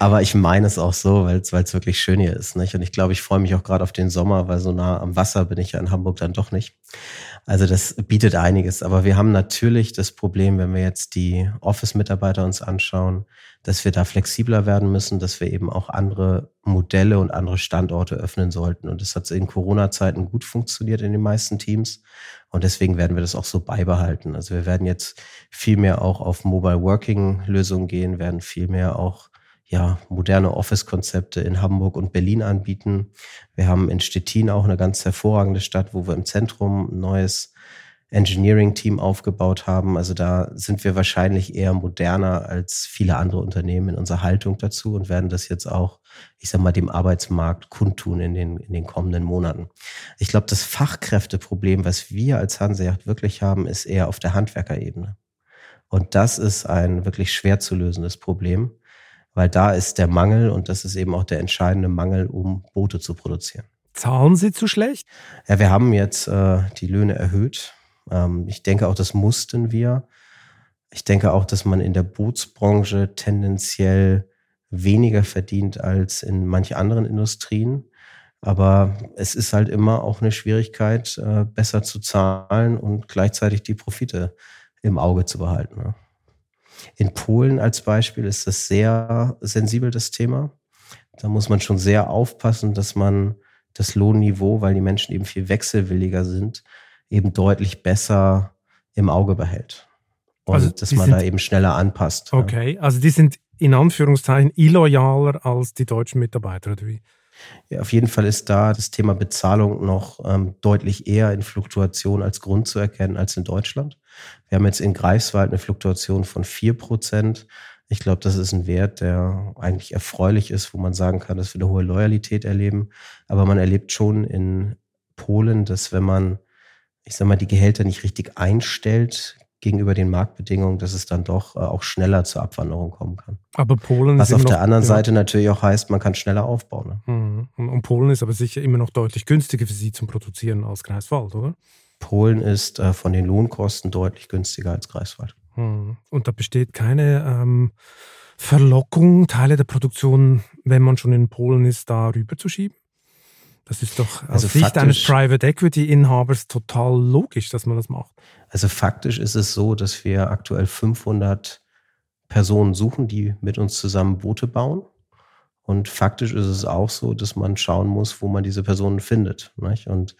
Aber ich meine es auch so, weil es wirklich schön hier ist. Nicht? Und ich glaube, ich freue mich auch gerade auf den Sommer, weil so nah am Wasser bin ich ja in Hamburg dann doch nicht. Also das bietet einiges. Aber wir haben natürlich das Problem, wenn wir jetzt die Office-Mitarbeiter uns anschauen, dass wir da flexibler werden müssen, dass wir eben auch andere Modelle und andere Standorte öffnen sollten. Und das hat in Corona-Zeiten gut funktioniert in den meisten Teams. Und deswegen werden wir das auch so beibehalten. Also wir werden jetzt viel mehr auch auf Mobile Working Lösungen gehen, werden viel mehr auch ja, moderne Office-Konzepte in Hamburg und Berlin anbieten. Wir haben in Stettin auch eine ganz hervorragende Stadt, wo wir im Zentrum ein neues Engineering-Team aufgebaut haben. Also da sind wir wahrscheinlich eher moderner als viele andere Unternehmen in unserer Haltung dazu und werden das jetzt auch, ich sag mal, dem Arbeitsmarkt kundtun in den, in den kommenden Monaten. Ich glaube, das Fachkräfteproblem, was wir als Hanseacht wirklich haben, ist eher auf der Handwerkerebene. Und das ist ein wirklich schwer zu lösendes Problem weil da ist der Mangel und das ist eben auch der entscheidende Mangel, um Boote zu produzieren. Zahlen Sie zu schlecht? Ja, wir haben jetzt äh, die Löhne erhöht. Ähm, ich denke auch, das mussten wir. Ich denke auch, dass man in der Bootsbranche tendenziell weniger verdient als in manchen anderen Industrien. Aber es ist halt immer auch eine Schwierigkeit, äh, besser zu zahlen und gleichzeitig die Profite im Auge zu behalten. Ne? In Polen als Beispiel ist das sehr sensibel, das Thema. Da muss man schon sehr aufpassen, dass man das Lohnniveau, weil die Menschen eben viel wechselwilliger sind, eben deutlich besser im Auge behält. Und also dass man da eben schneller anpasst. Okay, ja. also die sind in Anführungszeichen illoyaler als die deutschen Mitarbeiter, oder wie? Ja, auf jeden Fall ist da das Thema Bezahlung noch ähm, deutlich eher in Fluktuation als Grund zu erkennen als in Deutschland. Wir haben jetzt in Greifswald eine Fluktuation von vier Prozent. Ich glaube, das ist ein Wert, der eigentlich erfreulich ist, wo man sagen kann, dass wir eine hohe Loyalität erleben. Aber man erlebt schon in Polen, dass wenn man, ich sag mal, die Gehälter nicht richtig einstellt, gegenüber den Marktbedingungen, dass es dann doch äh, auch schneller zur Abwanderung kommen kann. Aber Polen Was auf der noch, anderen ja. Seite natürlich auch heißt, man kann schneller aufbauen. Ne? Mhm. Und Polen ist aber sicher immer noch deutlich günstiger für Sie zum Produzieren als Greifswald, oder? Polen ist äh, von den Lohnkosten deutlich günstiger als Greifswald. Mhm. Und da besteht keine ähm, Verlockung, Teile der Produktion, wenn man schon in Polen ist, da rüber zu schieben? Das ist doch aus also Sicht eines Private Equity Inhabers total logisch, dass man das macht. Also faktisch ist es so, dass wir aktuell 500 Personen suchen, die mit uns zusammen Boote bauen. Und faktisch ist es auch so, dass man schauen muss, wo man diese Personen findet. Nicht? Und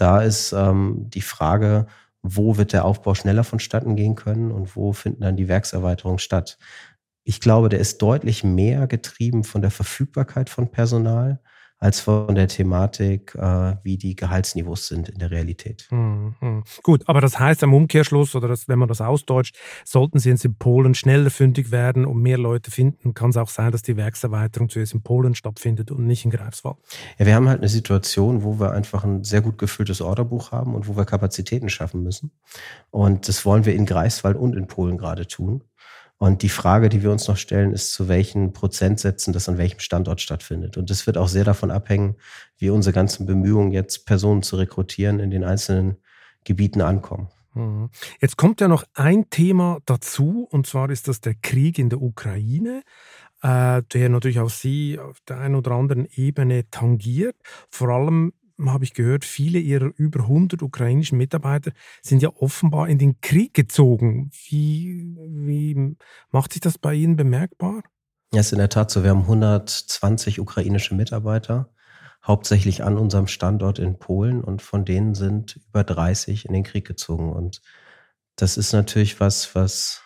da ist ähm, die Frage, wo wird der Aufbau schneller vonstatten gehen können und wo finden dann die Werkserweiterungen statt. Ich glaube, der ist deutlich mehr getrieben von der Verfügbarkeit von Personal als von der Thematik, äh, wie die Gehaltsniveaus sind in der Realität. Hm, hm. Gut, aber das heißt am Umkehrschluss, oder das, wenn man das ausdeutscht, sollten Sie jetzt in Polen schneller fündig werden und mehr Leute finden, kann es auch sein, dass die Werkserweiterung zuerst in Polen stattfindet und nicht in Greifswald. Ja, wir haben halt eine Situation, wo wir einfach ein sehr gut gefülltes Orderbuch haben und wo wir Kapazitäten schaffen müssen. Und das wollen wir in Greifswald und in Polen gerade tun. Und die Frage, die wir uns noch stellen, ist, zu welchen Prozentsätzen das an welchem Standort stattfindet. Und das wird auch sehr davon abhängen, wie unsere ganzen Bemühungen jetzt Personen zu rekrutieren in den einzelnen Gebieten ankommen. Mhm. Jetzt kommt ja noch ein Thema dazu, und zwar ist das der Krieg in der Ukraine, äh, der natürlich auch Sie auf der einen oder anderen Ebene tangiert. Vor allem habe ich gehört, viele ihrer über 100 ukrainischen Mitarbeiter sind ja offenbar in den Krieg gezogen. Wie, wie macht sich das bei Ihnen bemerkbar? Ja, ist in der Tat so. Wir haben 120 ukrainische Mitarbeiter, hauptsächlich an unserem Standort in Polen und von denen sind über 30 in den Krieg gezogen. Und das ist natürlich was, was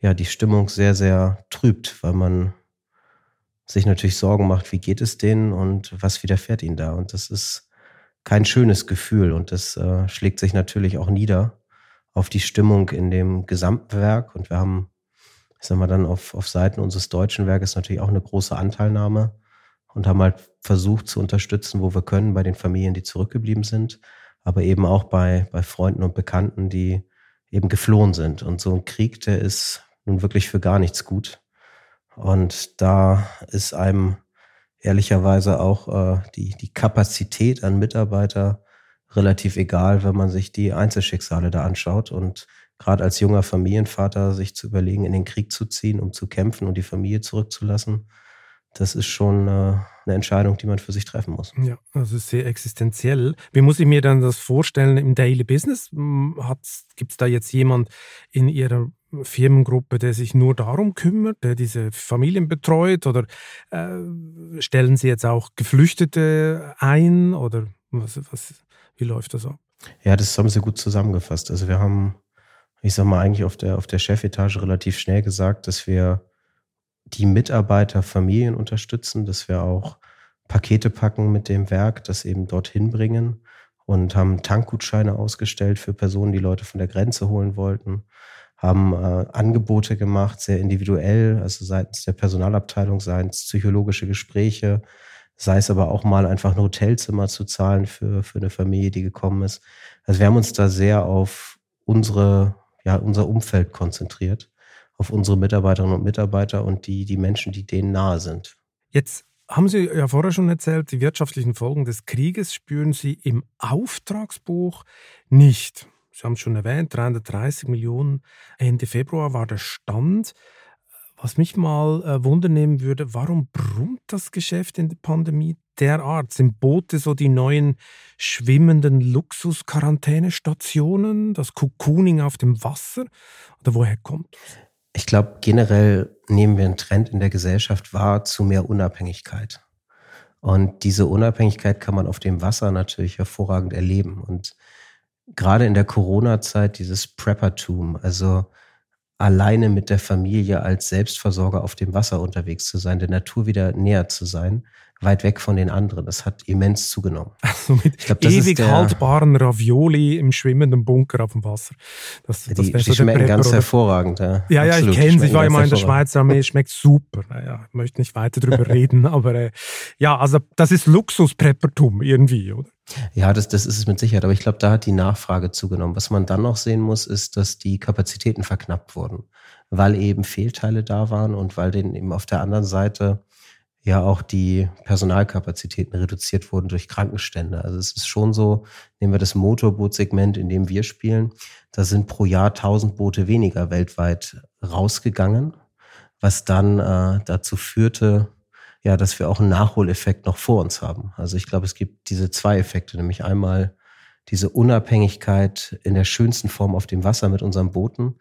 ja die Stimmung sehr, sehr trübt, weil man sich natürlich Sorgen macht, wie geht es denen und was widerfährt ihnen da. Und das ist kein schönes Gefühl und das äh, schlägt sich natürlich auch nieder auf die Stimmung in dem Gesamtwerk. Und wir haben, ich sag mal, dann auf, auf Seiten unseres deutschen Werkes natürlich auch eine große Anteilnahme und haben halt versucht zu unterstützen, wo wir können, bei den Familien, die zurückgeblieben sind, aber eben auch bei, bei Freunden und Bekannten, die eben geflohen sind. Und so ein Krieg, der ist nun wirklich für gar nichts gut. Und da ist einem ehrlicherweise auch äh, die, die Kapazität an Mitarbeiter relativ egal, wenn man sich die Einzelschicksale da anschaut. Und gerade als junger Familienvater sich zu überlegen, in den Krieg zu ziehen, um zu kämpfen und die Familie zurückzulassen, das ist schon äh, eine Entscheidung, die man für sich treffen muss. Ja, also sehr existenziell. Wie muss ich mir dann das vorstellen im Daily Business? Gibt es da jetzt jemand in Ihrer Firmengruppe, der sich nur darum kümmert, der diese Familien betreut? Oder äh, stellen Sie jetzt auch Geflüchtete ein? Oder was, was, wie läuft das ab? Ja, das haben Sie gut zusammengefasst. Also wir haben, ich sag mal, eigentlich auf der, auf der Chefetage relativ schnell gesagt, dass wir die Mitarbeiter Familien unterstützen, dass wir auch Pakete packen mit dem Werk, das eben dorthin bringen und haben Tankgutscheine ausgestellt für Personen, die Leute von der Grenze holen wollten, haben äh, Angebote gemacht, sehr individuell, also seitens der Personalabteilung, seien es psychologische Gespräche, sei es aber auch mal einfach ein Hotelzimmer zu zahlen für, für eine Familie, die gekommen ist. Also wir haben uns da sehr auf unsere, ja, unser Umfeld konzentriert auf unsere Mitarbeiterinnen und Mitarbeiter und die, die Menschen, die denen nahe sind. Jetzt haben Sie ja vorher schon erzählt, die wirtschaftlichen Folgen des Krieges spüren Sie im Auftragsbuch nicht. Sie haben es schon erwähnt, 330 Millionen Ende Februar war der Stand. Was mich mal äh, wundern würde, warum brummt das Geschäft in der Pandemie derart? Sind Boote so die neuen schwimmenden Luxus-Quarantänestationen, das Cocooning auf dem Wasser? Oder woher kommt das? Ich glaube, generell nehmen wir einen Trend in der Gesellschaft wahr zu mehr Unabhängigkeit. Und diese Unabhängigkeit kann man auf dem Wasser natürlich hervorragend erleben. Und gerade in der Corona-Zeit dieses Preppertum, also alleine mit der Familie als Selbstversorger auf dem Wasser unterwegs zu sein, der Natur wieder näher zu sein, weit weg von den anderen. Das hat immens zugenommen. Also mit ich glaub, ewig haltbaren Ravioli im schwimmenden Bunker auf dem Wasser. Das, das die, die so schmecken ganz oder? hervorragend. Ja, ja, ja ich kenne sie. Ich war immer in der Schweizer Armee. Schmeckt super. Naja, ich möchte nicht weiter drüber reden. Aber äh, ja, also das ist Luxuspreppertum irgendwie, oder? Ja, das, das ist es mit Sicherheit. Aber ich glaube, da hat die Nachfrage zugenommen. Was man dann noch sehen muss, ist, dass die Kapazitäten verknappt wurden, weil eben Fehlteile da waren und weil denen eben auf der anderen Seite ja auch die Personalkapazitäten reduziert wurden durch Krankenstände. Also es ist schon so, nehmen wir das Motorbootsegment, in dem wir spielen, da sind pro Jahr 1000 Boote weniger weltweit rausgegangen, was dann äh, dazu führte, ja, dass wir auch einen Nachholeffekt noch vor uns haben. Also ich glaube, es gibt diese zwei Effekte, nämlich einmal diese Unabhängigkeit in der schönsten Form auf dem Wasser mit unseren Booten,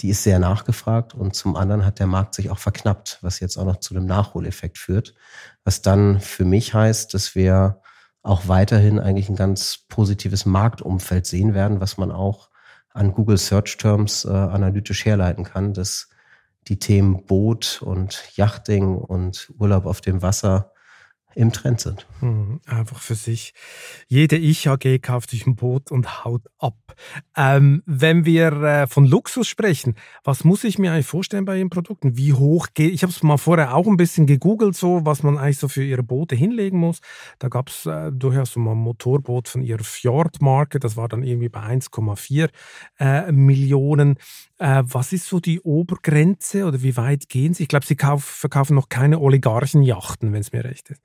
die ist sehr nachgefragt und zum anderen hat der Markt sich auch verknappt, was jetzt auch noch zu einem Nachholeffekt führt, was dann für mich heißt, dass wir auch weiterhin eigentlich ein ganz positives Marktumfeld sehen werden, was man auch an Google Search Terms äh, analytisch herleiten kann, dass die Themen Boot und Yachting und Urlaub auf dem Wasser im Trend sind. Mhm, einfach für sich. Jede Ich-AG kauft sich ein Boot und haut ab. Ähm, wenn wir äh, von Luxus sprechen, was muss ich mir eigentlich vorstellen bei Ihren Produkten? Wie hoch geht, ich habe es mal vorher auch ein bisschen gegoogelt, so, was man eigentlich so für Ihre Boote hinlegen muss. Da gab es äh, durchaus so mal ein Motorboot von Ihrer Fjord-Marke, das war dann irgendwie bei 1,4 äh, Millionen. Äh, was ist so die Obergrenze oder wie weit gehen Sie? Ich glaube, Sie kauf, verkaufen noch keine Oligarchenjachten, wenn es mir recht ist.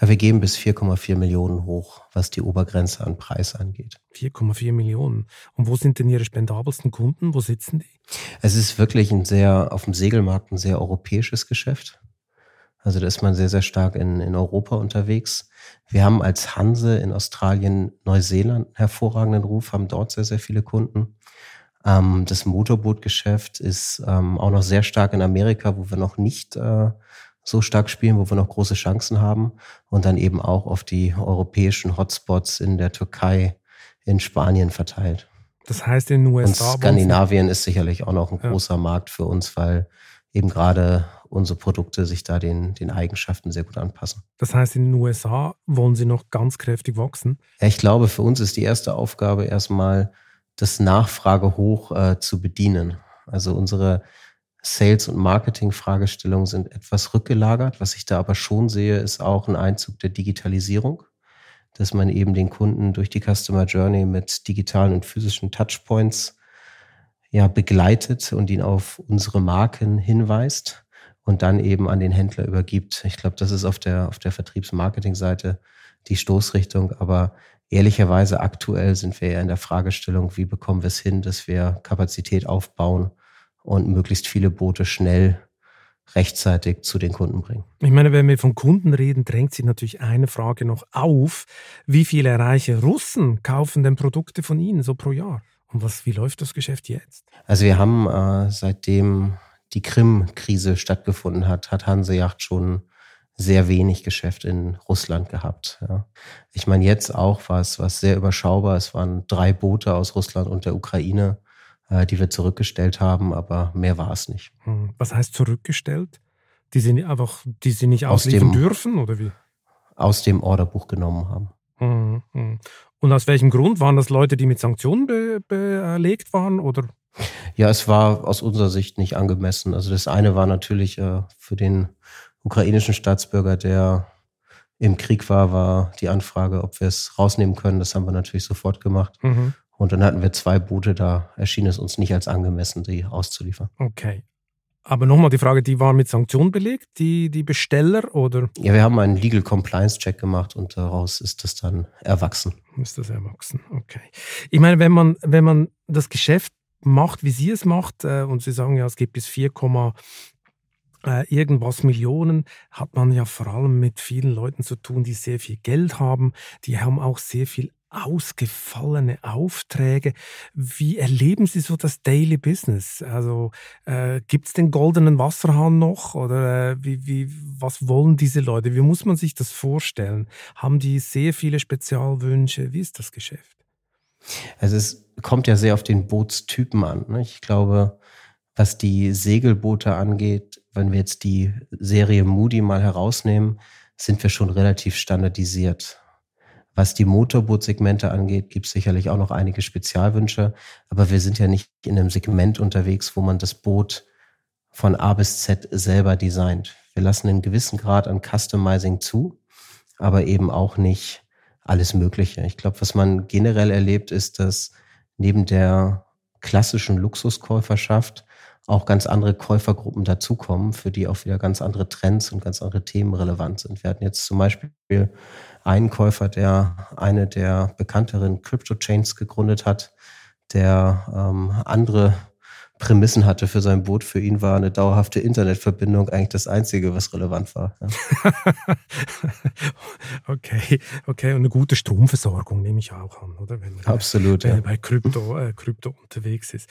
Ja, wir geben bis 4,4 Millionen hoch, was die Obergrenze an Preis angeht. 4,4 Millionen. Und wo sind denn Ihre spendabelsten Kunden? Wo sitzen die? Es ist wirklich ein sehr, auf dem Segelmarkt ein sehr europäisches Geschäft. Also da ist man sehr, sehr stark in, in Europa unterwegs. Wir haben als Hanse in Australien, Neuseeland hervorragenden Ruf, haben dort sehr, sehr viele Kunden. Ähm, das Motorbootgeschäft ist ähm, auch noch sehr stark in Amerika, wo wir noch nicht äh, so stark spielen, wo wir noch große Chancen haben. Und dann eben auch auf die europäischen Hotspots in der Türkei, in Spanien verteilt. Das heißt in den USA. Und Skandinavien ist sicherlich auch noch ein ja. großer Markt für uns, weil eben gerade unsere Produkte sich da den, den Eigenschaften sehr gut anpassen. Das heißt, in den USA wollen Sie noch ganz kräftig wachsen? Ja, ich glaube, für uns ist die erste Aufgabe erstmal, das Nachfrage hoch äh, zu bedienen. Also unsere Sales- und Marketing-Fragestellungen sind etwas rückgelagert. Was ich da aber schon sehe, ist auch ein Einzug der Digitalisierung, dass man eben den Kunden durch die Customer Journey mit digitalen und physischen Touchpoints ja begleitet und ihn auf unsere Marken hinweist und dann eben an den Händler übergibt. Ich glaube, das ist auf der auf der Vertriebs-Marketing-Seite die Stoßrichtung, aber ehrlicherweise aktuell sind wir ja in der Fragestellung, wie bekommen wir es hin, dass wir Kapazität aufbauen und möglichst viele Boote schnell rechtzeitig zu den Kunden bringen. Ich meine, wenn wir von Kunden reden, drängt sich natürlich eine Frage noch auf. Wie viele reiche Russen kaufen denn Produkte von Ihnen so pro Jahr? Und was, wie läuft das Geschäft jetzt? Also wir haben äh, seitdem die Krim-Krise stattgefunden hat, hat Hanseyacht schon sehr wenig Geschäft in Russland gehabt. Ja. Ich meine, jetzt auch war es was sehr überschaubar. Es waren drei Boote aus Russland und der Ukraine, die wir zurückgestellt haben, aber mehr war es nicht. Hm. Was heißt zurückgestellt? Die sie einfach, die sie nicht ausliefern aus dem, dürfen oder wie? Aus dem Orderbuch genommen haben. Hm, hm. Und aus welchem Grund? Waren das Leute, die mit Sanktionen be belegt waren oder? Ja, es war aus unserer Sicht nicht angemessen. Also das eine war natürlich äh, für den ukrainischen Staatsbürger, der im Krieg war, war die Anfrage, ob wir es rausnehmen können. Das haben wir natürlich sofort gemacht. Mhm. Und dann hatten wir zwei Boote, da erschien es uns nicht als angemessen, die auszuliefern. Okay. Aber nochmal die Frage, die waren mit Sanktionen belegt, die, die Besteller oder? Ja, wir haben einen Legal Compliance Check gemacht und daraus ist das dann erwachsen. Ist das erwachsen, okay. Ich meine, wenn man, wenn man das Geschäft macht, wie Sie es macht, äh, und Sie sagen ja, es gibt bis 4, äh, irgendwas Millionen, hat man ja vor allem mit vielen Leuten zu tun, die sehr viel Geld haben, die haben auch sehr viel ausgefallene Aufträge. Wie erleben Sie so das Daily Business? Also äh, gibt es den goldenen Wasserhahn noch oder äh, wie, wie, was wollen diese Leute? Wie muss man sich das vorstellen? Haben die sehr viele Spezialwünsche? Wie ist das Geschäft? Also es kommt ja sehr auf den Bootstypen an. Ne? Ich glaube, was die Segelboote angeht, wenn wir jetzt die Serie Moody mal herausnehmen, sind wir schon relativ standardisiert. Was die Motorbootsegmente angeht, gibt es sicherlich auch noch einige Spezialwünsche, aber wir sind ja nicht in einem Segment unterwegs, wo man das Boot von A bis Z selber designt. Wir lassen einen gewissen Grad an Customizing zu, aber eben auch nicht alles Mögliche. Ich glaube, was man generell erlebt, ist, dass neben der klassischen Luxuskäuferschaft auch ganz andere Käufergruppen dazukommen, für die auch wieder ganz andere Trends und ganz andere Themen relevant sind. Wir hatten jetzt zum Beispiel einen Käufer, der eine der bekannteren Crypto-Chains gegründet hat, der ähm, andere Prämissen hatte für sein Boot. Für ihn war eine dauerhafte Internetverbindung eigentlich das Einzige, was relevant war. Ja. okay, okay. Und eine gute Stromversorgung nehme ich auch an, oder? Wenn man Absolut. Bei, ja. bei Krypto, äh, Krypto unterwegs ist.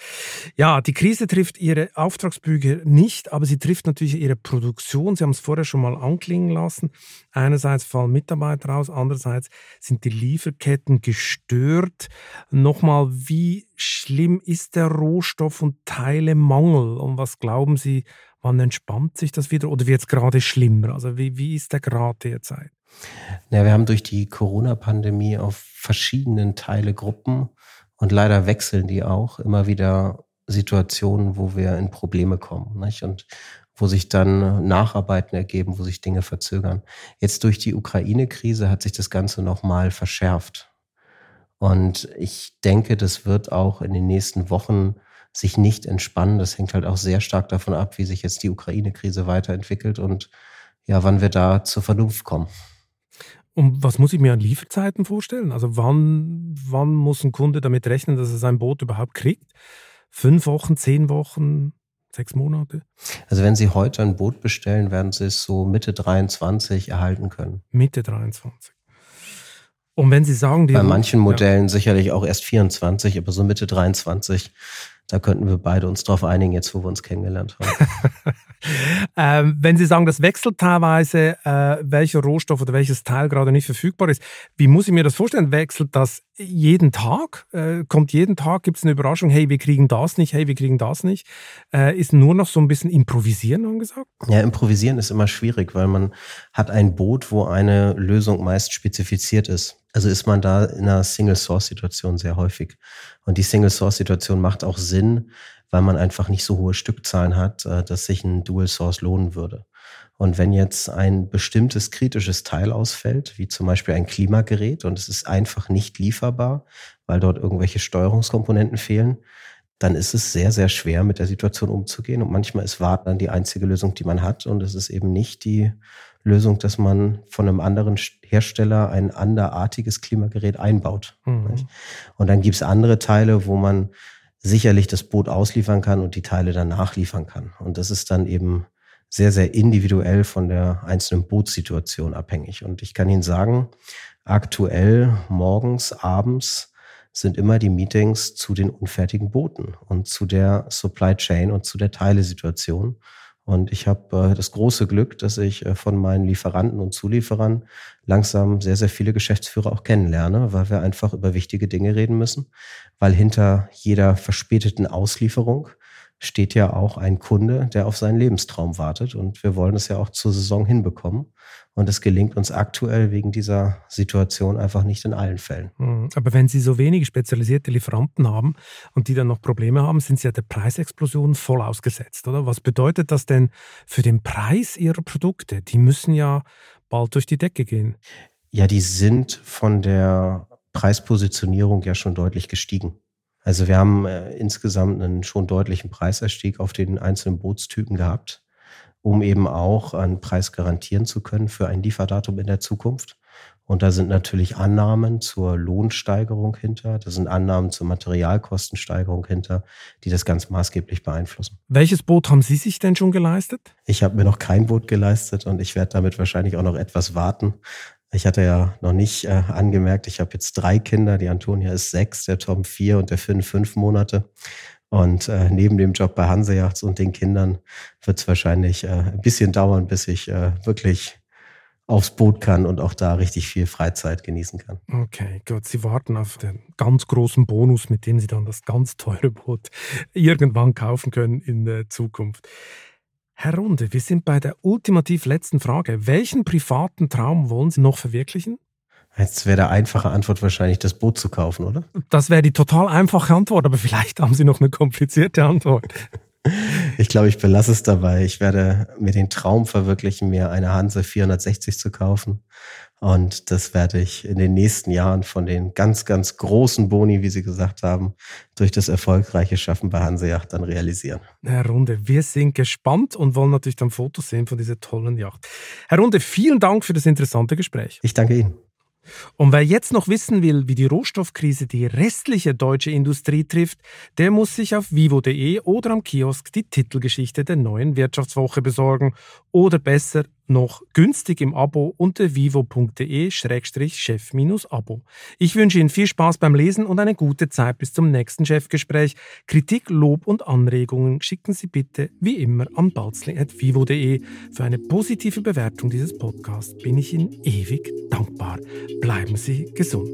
Ja, die Krise trifft Ihre Auftragsbücher nicht, aber sie trifft natürlich Ihre Produktion. Sie haben es vorher schon mal anklingen lassen. Einerseits fallen Mitarbeiter aus, andererseits sind die Lieferketten gestört. Nochmal, wie schlimm ist der Rohstoff- und Teilemangel? Und was glauben Sie, wann entspannt sich das wieder oder wird es gerade schlimmer? Also wie, wie ist der Grad derzeit? Ja, wir haben durch die Corona-Pandemie auf verschiedenen Teilegruppen und leider wechseln die auch immer wieder Situationen, wo wir in Probleme kommen. Nicht? Und wo sich dann Nacharbeiten ergeben, wo sich Dinge verzögern. Jetzt durch die Ukraine-Krise hat sich das Ganze nochmal verschärft. Und ich denke, das wird auch in den nächsten Wochen sich nicht entspannen. Das hängt halt auch sehr stark davon ab, wie sich jetzt die Ukraine-Krise weiterentwickelt und ja, wann wir da zur Vernunft kommen. Und was muss ich mir an Lieferzeiten vorstellen? Also wann, wann muss ein Kunde damit rechnen, dass er sein Boot überhaupt kriegt? Fünf Wochen, zehn Wochen, sechs Monate? Also wenn Sie heute ein Boot bestellen, werden Sie es so Mitte 23 erhalten können. Mitte 23. Und wenn Sie sagen, die. Bei manchen Modellen ja. sicherlich auch erst 24, aber so Mitte 23, da könnten wir beide uns drauf einigen, jetzt wo wir uns kennengelernt haben. ähm, wenn Sie sagen, das wechselt teilweise, äh, welcher Rohstoff oder welches Teil gerade nicht verfügbar ist, wie muss ich mir das vorstellen? Wechselt das jeden Tag? Äh, kommt jeden Tag, gibt es eine Überraschung, hey, wir kriegen das nicht, hey, wir kriegen das nicht? Äh, ist nur noch so ein bisschen Improvisieren angesagt? Ja, Improvisieren ist immer schwierig, weil man hat ein Boot, wo eine Lösung meist spezifiziert ist. Also ist man da in einer Single-Source-Situation sehr häufig. Und die Single-Source-Situation macht auch Sinn, weil man einfach nicht so hohe Stückzahlen hat, äh, dass sich ein Dual-Source lohnen würde. Und wenn jetzt ein bestimmtes kritisches Teil ausfällt, wie zum Beispiel ein Klimagerät, und es ist einfach nicht lieferbar, weil dort irgendwelche Steuerungskomponenten fehlen, dann ist es sehr, sehr schwer, mit der Situation umzugehen. Und manchmal ist Warten dann die einzige Lösung, die man hat. Und es ist eben nicht die Lösung, dass man von einem anderen Hersteller ein anderartiges Klimagerät einbaut. Mhm. Und dann gibt's andere Teile, wo man sicherlich das Boot ausliefern kann und die Teile dann nachliefern kann. Und das ist dann eben sehr, sehr individuell von der einzelnen Bootssituation abhängig. Und ich kann Ihnen sagen, aktuell morgens, abends sind immer die Meetings zu den unfertigen Booten und zu der Supply Chain und zu der Teilesituation. Und ich habe äh, das große Glück, dass ich äh, von meinen Lieferanten und Zulieferern langsam sehr, sehr viele Geschäftsführer auch kennenlerne, weil wir einfach über wichtige Dinge reden müssen, weil hinter jeder verspäteten Auslieferung steht ja auch ein Kunde, der auf seinen Lebenstraum wartet. Und wir wollen es ja auch zur Saison hinbekommen. Und es gelingt uns aktuell wegen dieser Situation einfach nicht in allen Fällen. Hm, aber wenn Sie so wenige spezialisierte Lieferanten haben und die dann noch Probleme haben, sind Sie ja der Preisexplosion voll ausgesetzt, oder? Was bedeutet das denn für den Preis Ihrer Produkte? Die müssen ja bald durch die Decke gehen. Ja, die sind von der Preispositionierung ja schon deutlich gestiegen. Also wir haben äh, insgesamt einen schon deutlichen Preiserstieg auf den einzelnen Bootstypen gehabt, um eben auch einen Preis garantieren zu können für ein Lieferdatum in der Zukunft. Und da sind natürlich Annahmen zur Lohnsteigerung hinter, da sind Annahmen zur Materialkostensteigerung hinter, die das ganz maßgeblich beeinflussen. Welches Boot haben Sie sich denn schon geleistet? Ich habe mir noch kein Boot geleistet und ich werde damit wahrscheinlich auch noch etwas warten. Ich hatte ja noch nicht äh, angemerkt, ich habe jetzt drei Kinder. Die Antonia ist sechs, der Tom vier und der Finn fünf Monate. Und äh, neben dem Job bei Hanseyachts und den Kindern wird es wahrscheinlich äh, ein bisschen dauern, bis ich äh, wirklich aufs Boot kann und auch da richtig viel Freizeit genießen kann. Okay, gut. Sie warten auf den ganz großen Bonus, mit dem Sie dann das ganz teure Boot irgendwann kaufen können in der Zukunft. Herr Runde, wir sind bei der ultimativ letzten Frage. Welchen privaten Traum wollen Sie noch verwirklichen? Jetzt wäre der einfache Antwort wahrscheinlich, das Boot zu kaufen, oder? Das wäre die total einfache Antwort, aber vielleicht haben Sie noch eine komplizierte Antwort. Ich glaube, ich belasse es dabei. Ich werde mir den Traum verwirklichen, mir eine Hanse 460 zu kaufen und das werde ich in den nächsten Jahren von den ganz, ganz großen Boni, wie Sie gesagt haben, durch das erfolgreiche Schaffen bei Hanseyacht dann realisieren. Herr Runde, wir sind gespannt und wollen natürlich dann Fotos sehen von dieser tollen Yacht. Herr Runde, vielen Dank für das interessante Gespräch. Ich danke Ihnen. Und wer jetzt noch wissen will, wie die Rohstoffkrise die restliche deutsche Industrie trifft, der muss sich auf vivo.de oder am Kiosk die Titelgeschichte der neuen Wirtschaftswoche besorgen oder besser noch günstig im Abo unter vivo.de-chef-abo. Ich wünsche Ihnen viel Spaß beim Lesen und eine gute Zeit bis zum nächsten Chefgespräch. Kritik, Lob und Anregungen schicken Sie bitte wie immer an balzli.vivo.de. Für eine positive Bewertung dieses Podcasts bin ich Ihnen ewig dankbar. Bleiben Sie gesund.